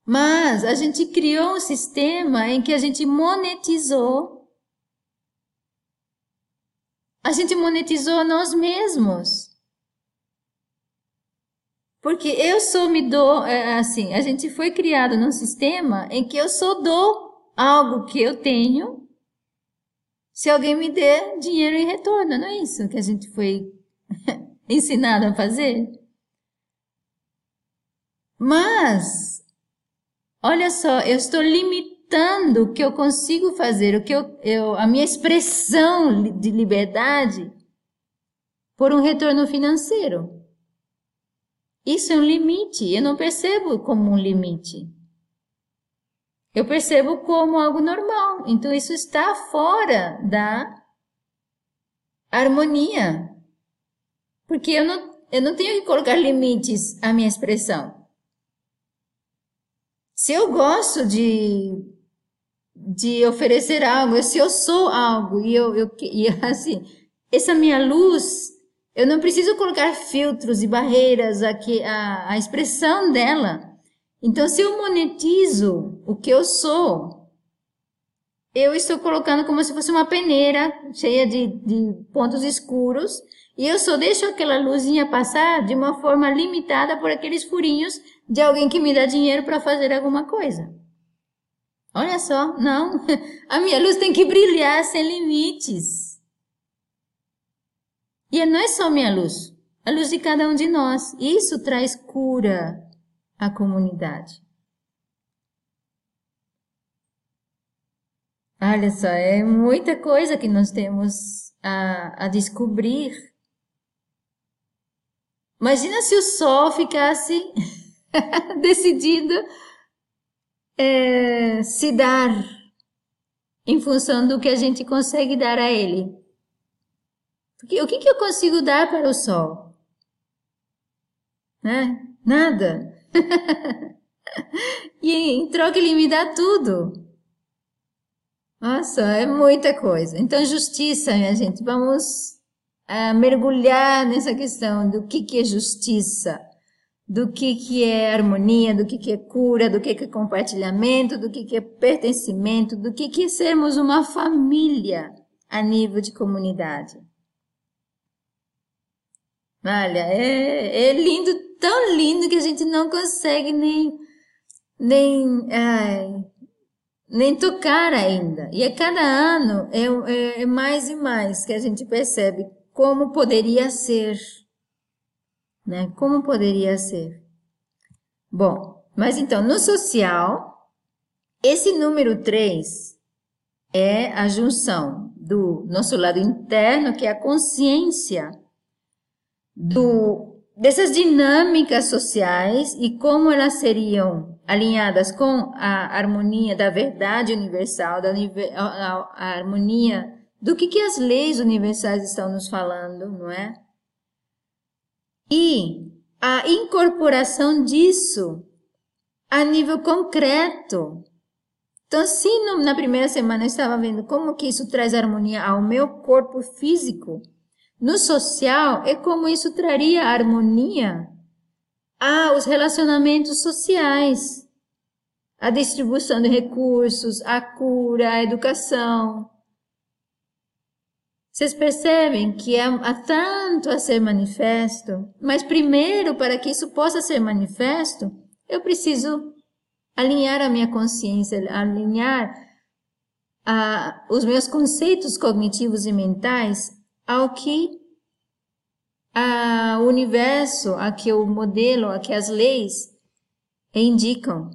S1: Mas a gente criou um sistema em que a gente monetizou. A gente monetizou nós mesmos. Porque eu sou me dou, é, assim, a gente foi criado num sistema em que eu só dou algo que eu tenho se alguém me der dinheiro em retorno, não é isso que a gente foi ensinado a fazer? Mas, olha só, eu estou limitando o que eu consigo fazer, o que eu, eu, a minha expressão de liberdade por um retorno financeiro. Isso é um limite. Eu não percebo como um limite. Eu percebo como algo normal. Então isso está fora da harmonia. Porque eu não, eu não tenho que colocar limites à minha expressão. Se eu gosto de, de oferecer algo, se eu sou algo e eu, eu e assim, essa minha luz, eu não preciso colocar filtros e barreiras aqui, a, a expressão dela. Então, se eu monetizo o que eu sou, eu estou colocando como se fosse uma peneira cheia de, de pontos escuros e eu só deixo aquela luzinha passar de uma forma limitada por aqueles furinhos de alguém que me dá dinheiro para fazer alguma coisa. Olha só, não. A minha luz tem que brilhar sem limites. E não é só minha luz, a luz de cada um de nós. Isso traz cura à comunidade. Olha só, é muita coisa que nós temos a, a descobrir Imagina se o Sol ficasse decidido é, se dar em função do que a gente consegue dar a ele. Porque, o que, que eu consigo dar para o Sol? Né? Nada. e em troca ele me dá tudo. Nossa, é muita coisa. Então, justiça, minha gente. Vamos a mergulhar nessa questão do que, que é justiça, do que, que é harmonia, do que, que é cura, do que, que é compartilhamento, do que, que é pertencimento, do que, que é sermos uma família a nível de comunidade. Olha, é, é lindo, tão lindo que a gente não consegue nem, nem, ai, nem tocar ainda. E a cada ano é, é, é mais e mais que a gente percebe como poderia ser, né? Como poderia ser. Bom, mas então, no social, esse número 3 é a junção do nosso lado interno, que é a consciência do, dessas dinâmicas sociais e como elas seriam alinhadas com a harmonia da verdade universal, da a, a, harmonia do que, que as leis universais estão nos falando, não é? E a incorporação disso a nível concreto. Então, se no, na primeira semana eu estava vendo como que isso traz harmonia ao meu corpo físico, no social é como isso traria harmonia aos relacionamentos sociais, a distribuição de recursos, a cura, a educação, Vocês percebem que há, há, tanto a ser manifesto, mas primeiro, para que isso possa ser manifesto, eu preciso alinhar a minha consciência, alinhar a, os meus conceitos cognitivos e mentais ao que o universo, a que o modelo, a que as leis indicam.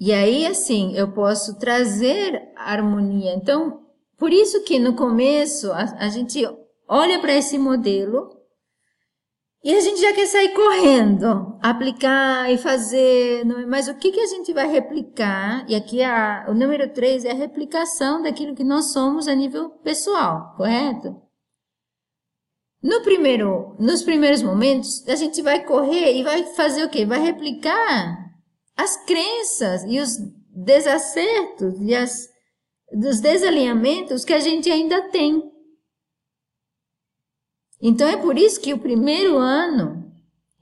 S1: E aí, assim, eu posso trazer harmonia. Então, por isso que no começo a, a gente olha para esse modelo e a gente já quer sair correndo, aplicar e fazer. É? Mas o que, que a gente vai replicar? E aqui a, o número 3 é a replicação daquilo que nós somos a nível pessoal, correto? No primeiro, nos primeiros momentos, a gente vai correr e vai fazer o quê? Vai replicar as crenças e os desacertos e as, dos desalinhamentos que a gente ainda tem. Então é por isso que o primeiro ano,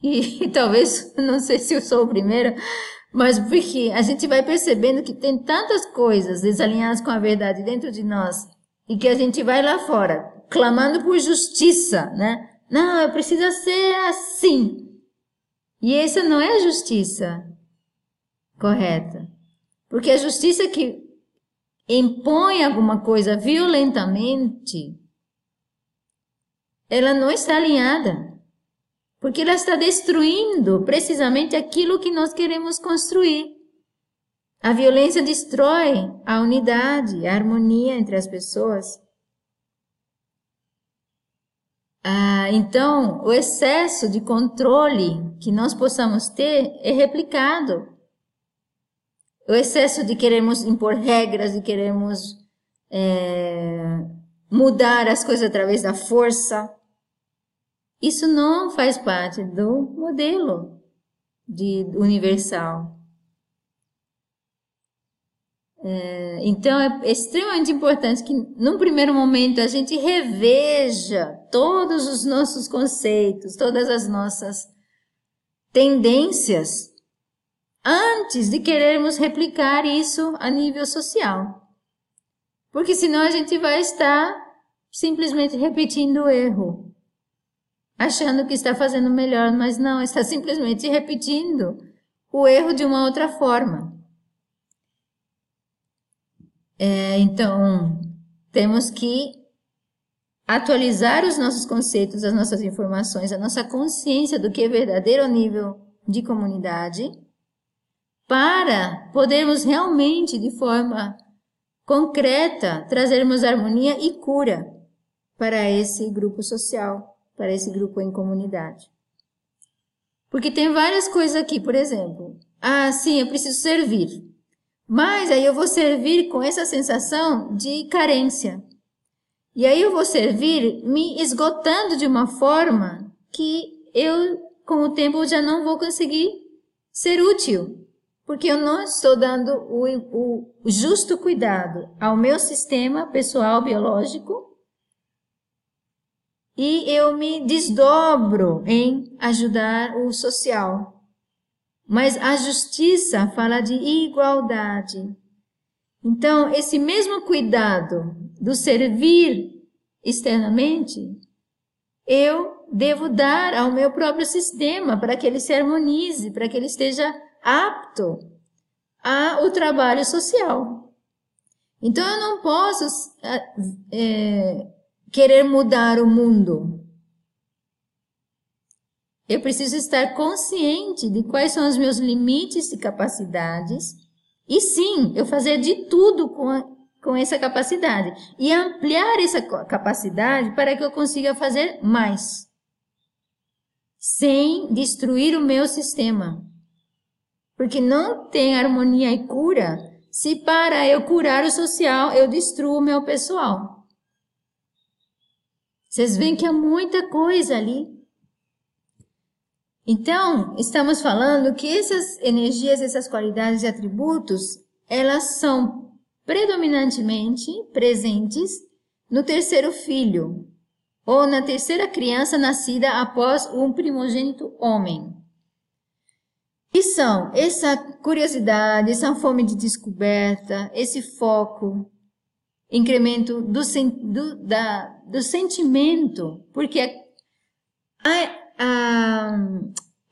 S1: e, e talvez, não sei se eu sou o primeiro, mas porque a gente vai percebendo que tem tantas coisas desalinhadas com a verdade dentro de nós e que a gente vai lá fora clamando por justiça, né? Não, eu preciso ser assim. E essa não é a justiça correta. Porque a justiça que impõe alguma coisa violentamente, ela não está alinhada. Porque ela está destruindo precisamente aquilo que nós queremos construir. A violência destrói a unidade, a harmonia entre as pessoas. Ah, então, o excesso de controle que nós possamos ter é replicado. O excesso de queremos impor regras, de queremos é, mudar as coisas através da força, isso não faz parte do modelo de universal. É, então é extremamente importante que, num primeiro momento, a gente reveja todos os nossos conceitos, todas as nossas tendências, antes de querermos replicar isso a nível social. Porque senão a gente vai estar simplesmente repetindo o erro, achando que está fazendo melhor, mas não, está simplesmente repetindo o erro de uma outra forma. É, então, temos que atualizar os nossos conceitos, as nossas informações, a nossa consciência do que é verdadeiro nível de comunidade, para podermos realmente, de forma concreta, trazermos harmonia e cura para esse grupo social, para esse grupo em comunidade. Porque tem várias coisas aqui, por exemplo. Ah, sim, eu preciso servir. Mas aí eu vou servir com essa sensação de carência. E aí eu vou servir me esgotando de uma forma que eu, com o tempo, já não vou conseguir ser útil. Porque eu não estou dando o, o justo cuidado ao meu sistema pessoal biológico e eu me desdobro em ajudar o social. Mas a justiça fala de igualdade. Então, esse mesmo cuidado do servir externamente, eu devo dar ao meu próprio sistema para que ele se harmonize, para que ele esteja apto ao trabalho social. Então, eu não posso é, querer mudar o mundo. Eu preciso estar consciente de quais são os meus limites e capacidades. E sim, eu fazer de tudo com, a, com essa capacidade. E ampliar essa capacidade para que eu consiga fazer mais. Sem destruir o meu sistema. Porque não tem harmonia e cura se para eu curar o social eu destruo o meu pessoal. Vocês veem que há muita coisa ali então, estamos falando que essas energias, essas qualidades e atributos, elas são predominantemente presentes no terceiro filho ou na terceira criança nascida após um primogênito homem. E são essa curiosidade, essa fome de descoberta, esse foco, incremento do, do, da, do sentimento, porque a, a,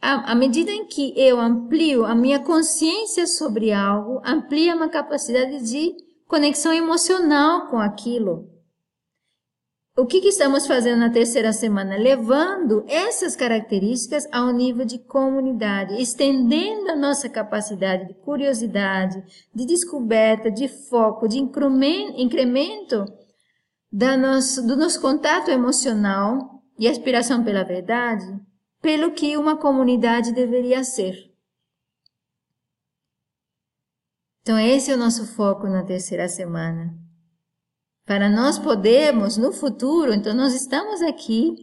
S1: a, à medida em que eu amplio a minha consciência sobre algo, amplia uma capacidade de conexão emocional com aquilo o que, que, estamos fazendo na terceira semana? Levando essas características ao nível de comunidade, estendendo a nossa capacidade de curiosidade, de descoberta, de foco, de incremento da nosso, do nosso contato emocional e aspiração pela verdade, pelo que uma comunidade deveria ser. Então, esse é o nosso foco na terceira semana para nós podermos no futuro, então nós estamos aqui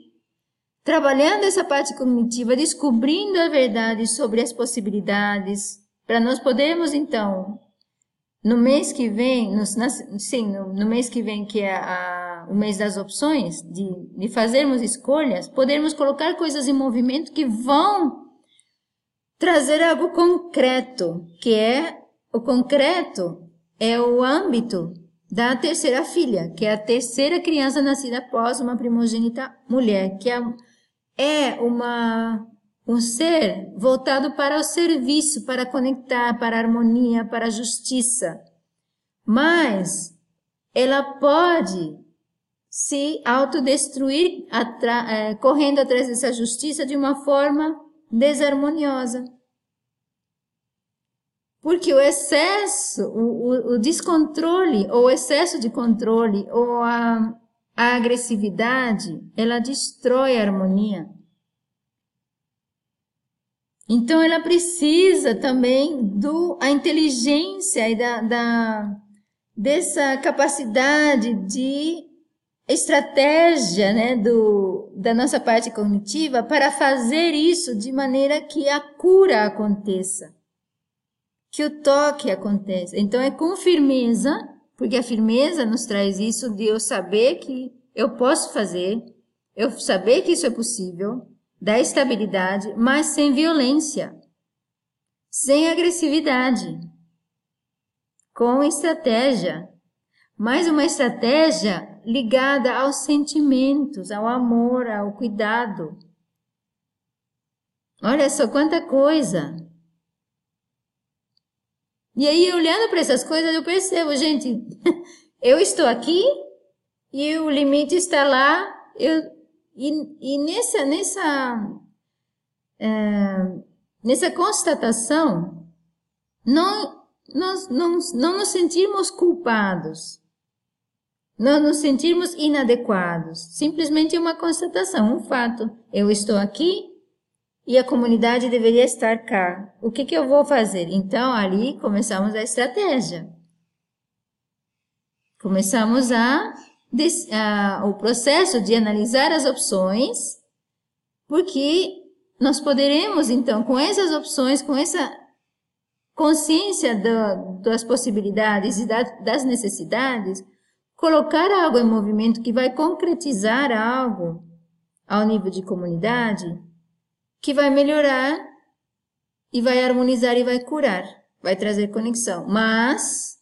S1: trabalhando essa parte cognitiva, descobrindo a verdade sobre as possibilidades, para nós podermos então no mês que vem, no, sim, no, no, mês que vem que é a, o mês das opções, de, de fazermos escolhas, podermos colocar coisas em movimento que vão trazer algo concreto, que é o concreto é o âmbito da terceira filha, que é a terceira criança nascida após uma primogênita mulher, que é, é uma um ser voltado para o serviço, para conectar, para a harmonia, para a justiça. Mas ela pode se autodestruir é, correndo atrás dessa justiça de uma forma desarmoniosa. Porque o excesso, o, o, o descontrole, ou o excesso de controle, ou a, a agressividade, ela destrói a harmonia. Então ela precisa também do a inteligência e da, da dessa capacidade de estratégia, né, do da nossa parte cognitiva para fazer isso de maneira que a cura aconteça que o toque acontece. Então é com firmeza, porque a firmeza nos traz isso de eu saber que eu posso fazer, eu saber que isso é possível, da estabilidade, mas sem violência, sem agressividade, com estratégia, mas uma estratégia ligada aos sentimentos, ao amor, ao cuidado. Olha só quanta coisa! E aí, olhando para essas coisas, eu percebo, gente, eu estou aqui e o limite está lá. Eu, e, e nessa, nessa, é, nessa constatação, não, nós não, não nos sentirmos culpados, não nos sentirmos inadequados. Simplesmente é uma constatação, um fato. Eu estou aqui e a comunidade deveria estar cá. O que, que eu vou fazer? Então, ali começamos a estratégia. Começamos a, a, o processo de analisar as opções, porque nós poderemos, então, com essas opções, com essa consciência do, das possibilidades e da, das necessidades, colocar algo em movimento que vai concretizar algo ao nível de comunidade que vai melhorar e vai harmonizar e vai curar, vai trazer conexão, mas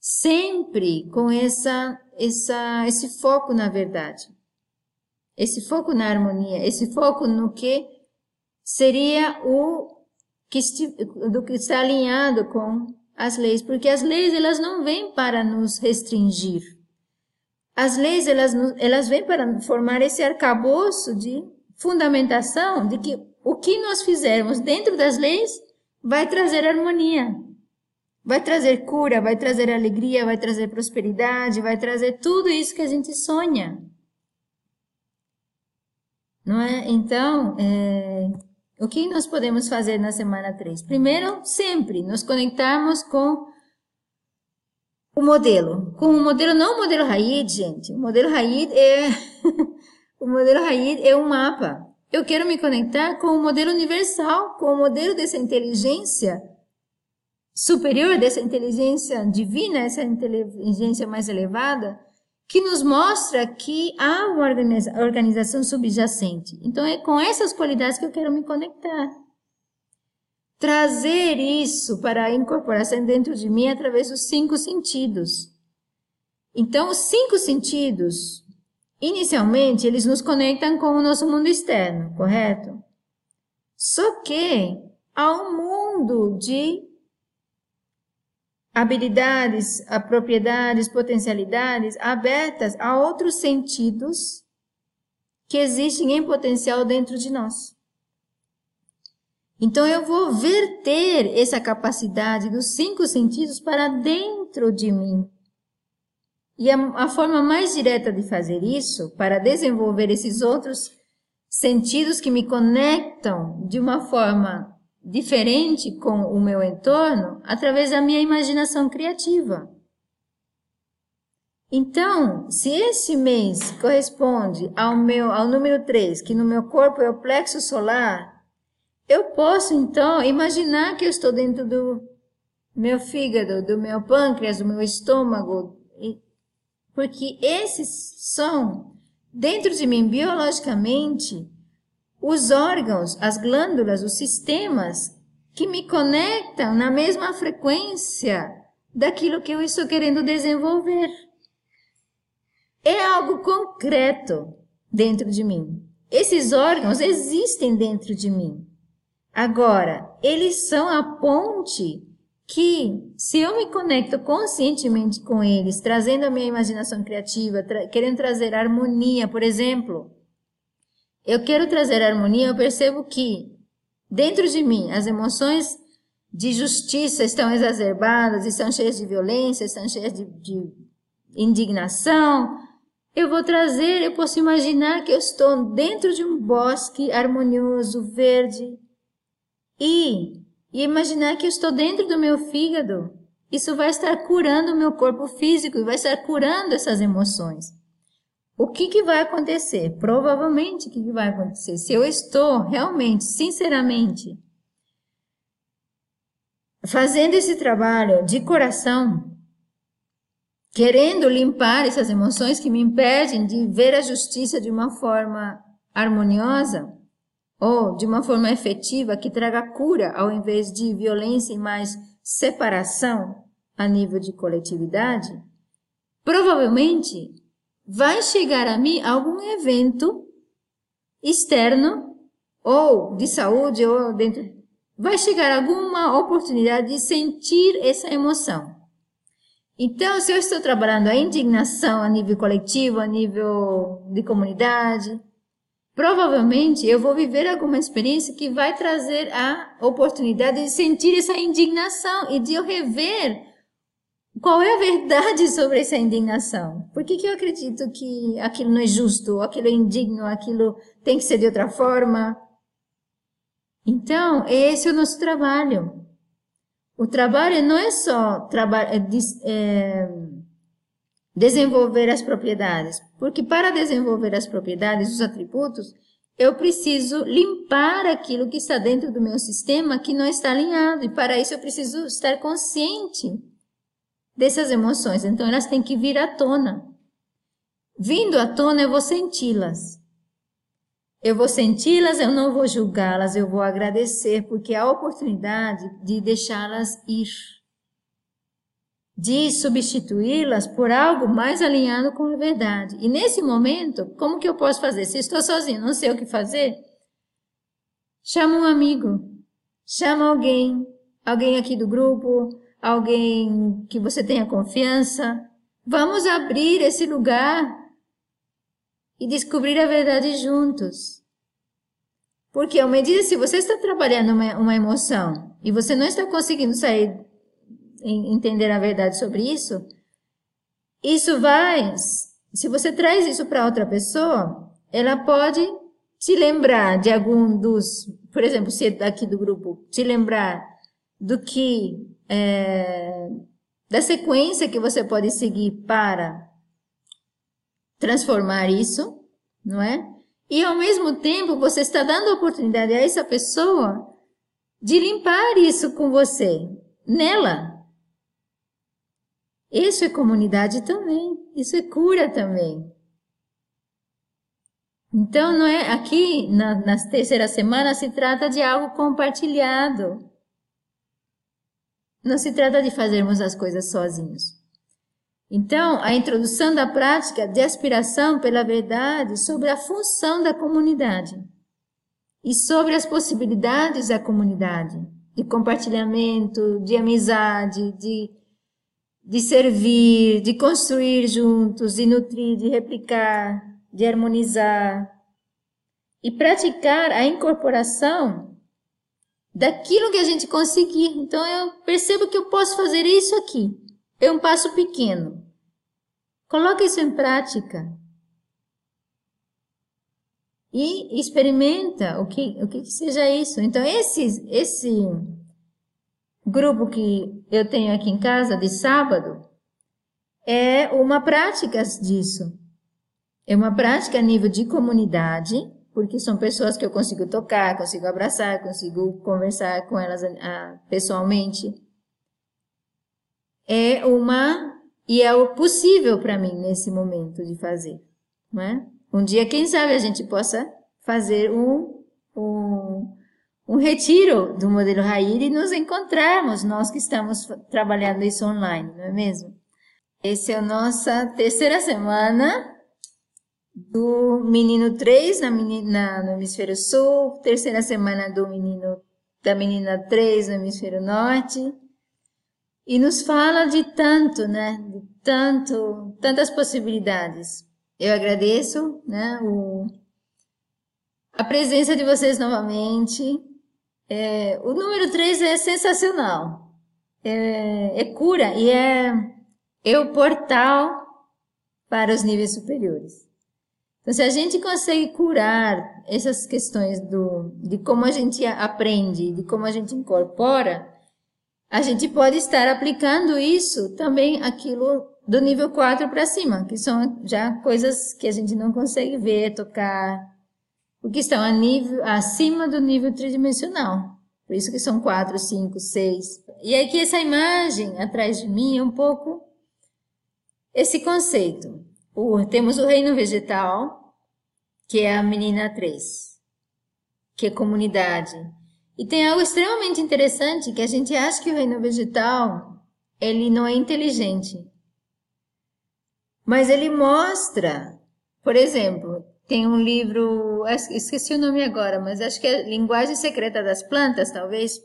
S1: sempre com essa, essa, esse foco na verdade, esse foco na harmonia, esse foco no que seria o que, do que está alinhado com as leis, porque as leis elas não vêm para nos restringir. As leis elas, elas vêm para formar esse arcabouço de fundamentação de que o que nós fizermos dentro das leis vai trazer harmonia, vai trazer cura, vai trazer alegria, vai trazer prosperidade, vai trazer tudo isso que a gente sonha. Não é? Então, é, o que nós podemos fazer na semana 3? Primeiro, sempre nos conectarmos com o modelo. Com o modelo, não o modelo Raid, gente. O modelo Raid é O modelo Raid é um mapa. Eu quero me conectar com o modelo universal, com o modelo dessa inteligência superior, dessa inteligência divina, essa inteligência mais elevada, que nos mostra que há uma organização subjacente. Então é com essas qualidades que eu quero me conectar. Trazer isso para a incorporação dentro de mim através dos cinco sentidos. Então, os cinco sentidos, inicialmente, eles nos conectam com o nosso mundo externo, correto? Só que há um mundo de habilidades, propriedades, potencialidades abertas a outros sentidos que existem em potencial dentro de nós. Então eu vou verter essa capacidade dos cinco sentidos para dentro de mim. E a, a, forma mais direta de fazer isso, para desenvolver esses outros sentidos que me conectam de uma forma diferente com o meu entorno, através da minha imaginação criativa. Então, se esse mês corresponde ao meu ao número 3, que no meu corpo é o plexo solar, eu posso então imaginar que eu estou dentro do meu fígado, do meu pâncreas, do meu estômago, porque esses são, dentro de mim, biologicamente, os órgãos, as glândulas, os sistemas que me conectam na mesma frequência daquilo que eu estou querendo desenvolver. É algo concreto dentro de mim. Esses órgãos existem dentro de mim. Agora, eles são a ponte que, se eu me conecto conscientemente com eles, trazendo a minha imaginação criativa, tra querendo trazer harmonia, por exemplo, eu quero trazer harmonia, eu percebo que dentro de mim as emoções de justiça estão exacerbadas, estão cheias de violência, estão cheias de, de indignação. Eu vou trazer, eu posso imaginar que eu estou dentro de um bosque harmonioso, verde, e, e imaginar que eu estou dentro do meu fígado, isso vai estar curando o meu corpo físico e vai estar curando essas emoções. O que, que vai acontecer? Provavelmente o que, que vai acontecer? Se eu estou realmente, sinceramente, fazendo esse trabalho de coração, querendo limpar essas emoções que me impedem de ver a justiça de uma forma harmoniosa, ou de uma forma efetiva que traga cura ao invés de violência e mais separação a nível de coletividade, provavelmente vai chegar a mim algum evento externo ou de saúde ou dentro vai chegar alguma oportunidade de sentir essa emoção. Então, se eu estou trabalhando a indignação a nível coletivo, a nível de comunidade, provavelmente eu vou viver alguma experiência que vai trazer a oportunidade de sentir essa indignação e de eu rever qual é a verdade sobre essa indignação. Por que, que eu acredito que aquilo não é justo, aquilo é indigno, aquilo tem que ser de outra forma? Então, esse é o nosso trabalho. O trabalho não é só trabalho, é, é, desenvolver as propriedades, porque para desenvolver as propriedades, os atributos, eu preciso limpar aquilo que está dentro do meu sistema que não está alinhado, e para isso eu preciso estar consciente dessas emoções. Então elas têm que vir à tona. Vindo à tona, eu vou senti-las. Eu vou senti-las, eu não vou julgá-las, eu vou agradecer, porque há a oportunidade de deixá-las ir de substituí-las por algo mais alinhado com a verdade. E nesse momento, como que eu posso fazer? Se estou sozinho, não sei o que fazer, chama um amigo, chama alguém, alguém aqui do grupo, alguém que você tenha confiança. Vamos abrir esse lugar e descobrir a verdade juntos. Porque, à medida se você está trabalhando uma, uma emoção e você não está conseguindo sair entender a verdade sobre isso, isso vai, se você traz isso para outra pessoa, ela pode te lembrar de algum dos, por exemplo, se é aqui do grupo, te lembrar do que, é, da sequência que você pode seguir para transformar isso, não é? E ao mesmo tempo você está dando a oportunidade a essa pessoa de limpar isso com você, nela, isso é comunidade também, isso é cura também. Então, não é aqui na, na terceira semana se trata de algo compartilhado. Não se trata de fazermos as coisas sozinhos. Então, a introdução da prática de aspiração pela verdade sobre a função da comunidade e sobre as possibilidades da comunidade, de compartilhamento, de amizade, de, de servir, de construir juntos, de nutrir, de replicar, de harmonizar e praticar a incorporação daquilo que a gente conseguir. Então eu percebo que eu posso fazer isso aqui. É um passo pequeno. Coloque isso em prática. E experimenta o que, o que seja isso. Então, esse, esse grupo que eu tenho aqui em casa de sábado é uma prática disso. É uma prática a nível de comunidade, porque são pessoas que eu consigo tocar, consigo abraçar, consigo conversar com elas uh, pessoalmente é uma e é o possível para mim nesse momento de fazer, não é? Um dia, quem sabe, a gente possa fazer um, um, um retiro do modelo Raíra e nos encontrarmos, nós que estamos trabalhando isso online, não é mesmo? Essa é a nossa terceira semana do menino 3 na menina, no hemisfério sul, terceira semana do menino da menina 3 no hemisfério norte, e nos fala de tanto, né? De tanto, tantas possibilidades. Eu agradeço, né? O, a presença de vocês novamente. É, o número 3 é sensacional. É, é cura e é, é o portal para os níveis superiores. Então, se a gente consegue curar essas questões do, de como a gente aprende, de como a gente incorpora, a gente pode estar aplicando isso também aquilo do nível 4 para cima, que são já coisas que a gente não consegue ver, tocar, porque estão a nível, acima do nível tridimensional. Por isso que são 4, 5, 6. E aqui essa imagem atrás de mim é um pouco esse conceito. O, temos o reino vegetal, que é a menina 3, que é comunidade. E tem algo extremamente interessante que a gente acha que o reino vegetal ele não é inteligente. Mas ele mostra, por exemplo, tem um livro, esqueci o nome agora, mas acho que é Linguagem Secreta das Plantas, talvez,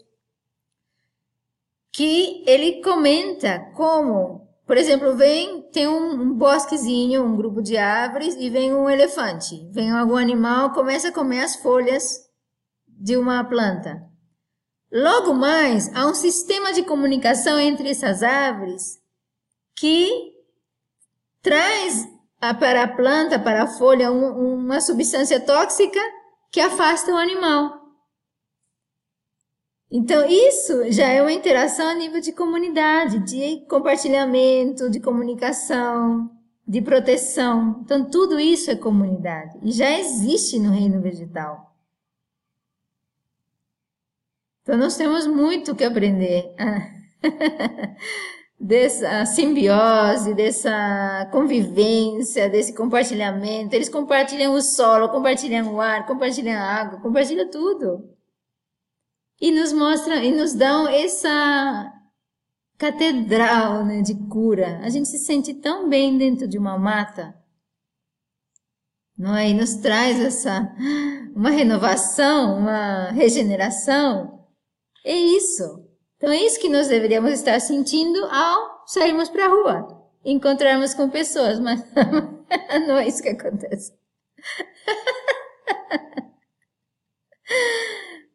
S1: que ele comenta como, por exemplo, vem, tem um, um bosquezinho, um grupo de árvores e vem um elefante, vem algum animal, começa a comer as folhas de uma planta. Logo mais, há um sistema de comunicação entre essas árvores que traz para a planta, para a folha, um, uma substância tóxica que afasta o animal. Então, isso já é uma interação a nível de comunidade, de compartilhamento, de comunicação, de proteção. Então, tudo isso é comunidade e já existe no reino vegetal. Então, nós temos muito que aprender dessa simbiose, dessa convivência, desse compartilhamento. Eles compartilham o solo, compartilham o ar, compartilham a água, compartilham tudo. E nos mostram, e nos dão essa catedral né, de cura. A gente se sente tão bem dentro de uma mata. Não é? E nos traz essa uma renovação, uma regeneração é isso. Então é isso que nós deveríamos estar sentindo ao sairmos para a rua, encontrarmos com pessoas, mas não é isso que acontece.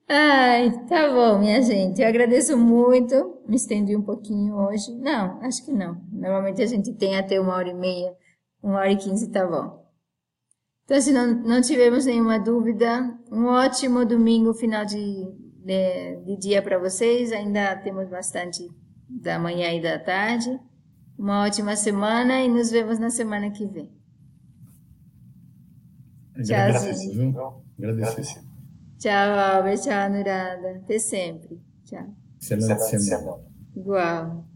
S1: Ai, tá bom, minha gente. Eu agradeço muito. Me estendi um pouquinho hoje. Não, acho que não. Normalmente a gente tem até uma hora e meia, uma hora e quinze, tá bom. Então, se não, não tivermos nenhuma dúvida, um ótimo domingo, final de de, de dia para vocês. Ainda temos bastante da manhã e da tarde. Uma ótima semana e nos vemos na semana que vem.
S2: Agradeço, viu? Agradeço.
S1: Tchau, Albert. Tchau, Nurada. Até sempre. Tchau.
S2: Excelente semana.
S1: Igual.